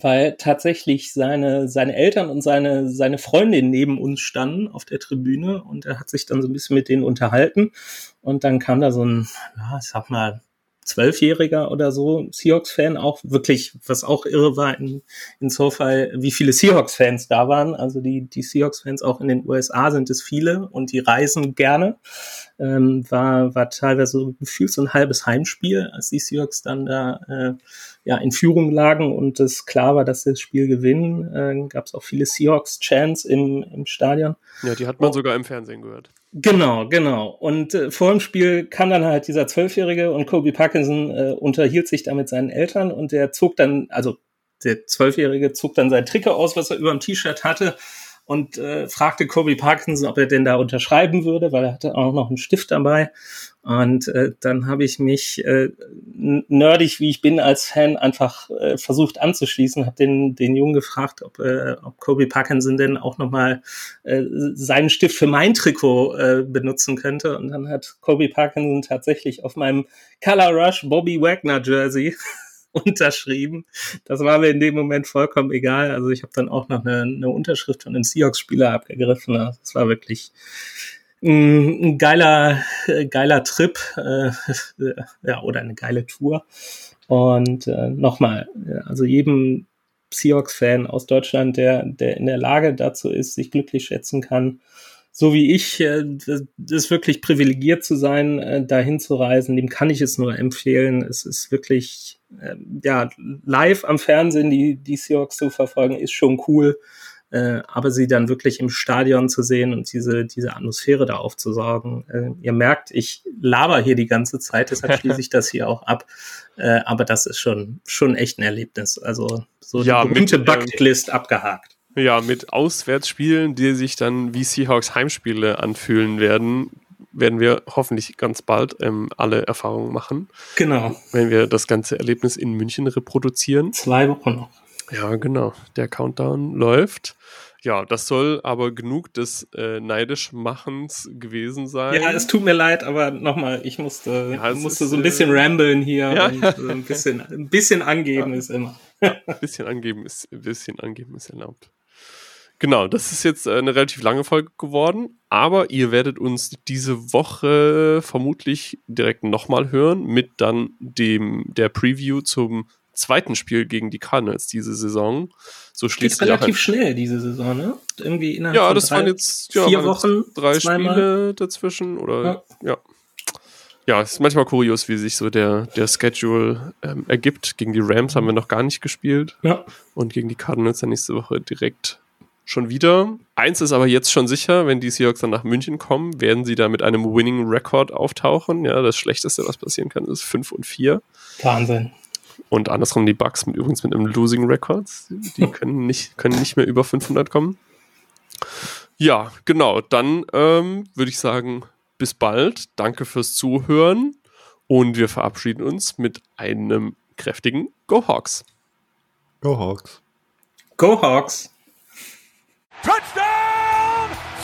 weil tatsächlich seine, seine Eltern und seine, seine Freundin neben uns standen auf der Tribüne und er hat sich dann so ein bisschen mit denen unterhalten. Und dann kam da so ein, ja, ich sag mal, Zwölfjähriger oder so Seahawks-Fan, auch wirklich, was auch irre war in, in SoFi, wie viele Seahawks-Fans da waren. Also die, die Seahawks-Fans auch in den USA sind es viele und die reisen gerne. Ähm, war, war teilweise so gefühlt so ein halbes Heimspiel, als die Seahawks dann da äh, ja, in Führung lagen und es klar war, dass sie das Spiel gewinnen. Äh, Gab es auch viele Seahawks-Chants im, im Stadion. Ja, die hat man oh. sogar im Fernsehen gehört. Genau, genau. Und äh, vor dem Spiel kam dann halt dieser Zwölfjährige und Kobe Parkinson äh, unterhielt sich da mit seinen Eltern und der zog dann, also der Zwölfjährige zog dann sein Trikot aus, was er über dem T-Shirt hatte und äh, fragte Kobe Parkinson, ob er denn da unterschreiben würde, weil er hatte auch noch einen Stift dabei. Und äh, dann habe ich mich äh, nerdig, wie ich bin als Fan, einfach äh, versucht anzuschließen, habe den, den Jungen gefragt, ob, äh, ob Kobe Parkinson denn auch nochmal äh, seinen Stift für mein Trikot äh, benutzen könnte. Und dann hat Kobe Parkinson tatsächlich auf meinem Color Rush Bobby Wagner Jersey unterschrieben. Das war mir in dem Moment vollkommen egal. Also ich habe dann auch noch eine, eine Unterschrift von einem Seahawks-Spieler abgegriffen. Das war wirklich ein geiler, geiler Trip äh, ja, oder eine geile Tour. Und äh, nochmal, also jedem Seahawks-Fan aus Deutschland, der, der in der Lage dazu ist, sich glücklich schätzen kann, so wie ich, äh, das wirklich privilegiert zu sein, äh, dahin zu reisen, dem kann ich es nur empfehlen. Es ist wirklich, äh, ja, live am Fernsehen die, die Seahawks zu verfolgen, ist schon cool. Äh, aber sie dann wirklich im Stadion zu sehen und diese, diese Atmosphäre da aufzusaugen. Äh, ihr merkt, ich laber hier die ganze Zeit, deshalb schließe ich das hier auch ab. Äh, aber das ist schon, schon echt ein Erlebnis. Also so ja, die berühmte mit, Bucketlist abgehakt. Ja, mit Auswärtsspielen, die sich dann wie Seahawks Heimspiele anfühlen werden, werden wir hoffentlich ganz bald ähm, alle Erfahrungen machen. Genau. Wenn wir das ganze Erlebnis in München reproduzieren. Zwei Wochen noch. Ja, genau. Der Countdown läuft. Ja, das soll aber genug des äh, Neidischmachens gewesen sein. Ja, es tut mir leid, aber nochmal, ich musste, ja, musste ist, so ein bisschen äh, rambeln hier ja. und äh, ein, bisschen, ein bisschen angeben ja. ist immer. ein bisschen angeben ist, ein bisschen angeben ist erlaubt. Genau, das ist jetzt äh, eine relativ lange Folge geworden, aber ihr werdet uns diese Woche vermutlich direkt nochmal hören mit dann dem der Preview zum zweiten Spiel gegen die Cardinals diese Saison. So schließt Geht relativ schnell diese Saison, ne? Irgendwie innerhalb ja, von das drei, waren jetzt ja, vier Wochen, drei zweimal. Spiele dazwischen oder ja. ja. Ja, es ist manchmal kurios, wie sich so der, der Schedule ähm, ergibt. Gegen die Rams haben wir noch gar nicht gespielt. Ja. Und gegen die Cardinals dann nächste Woche direkt schon wieder. Eins ist aber jetzt schon sicher, wenn die Seahawks dann nach München kommen, werden sie da mit einem Winning Record auftauchen. Ja, das Schlechteste, was passieren kann, ist 5 und 4. Wahnsinn. Und andersrum die Bucks mit übrigens mit einem Losing Record. Die können nicht, können nicht mehr über 500 kommen. Ja, genau. Dann ähm, würde ich sagen, bis bald. Danke fürs Zuhören. Und wir verabschieden uns mit einem kräftigen Go Hawks. Go Hawks. Go Hawks. Touchdown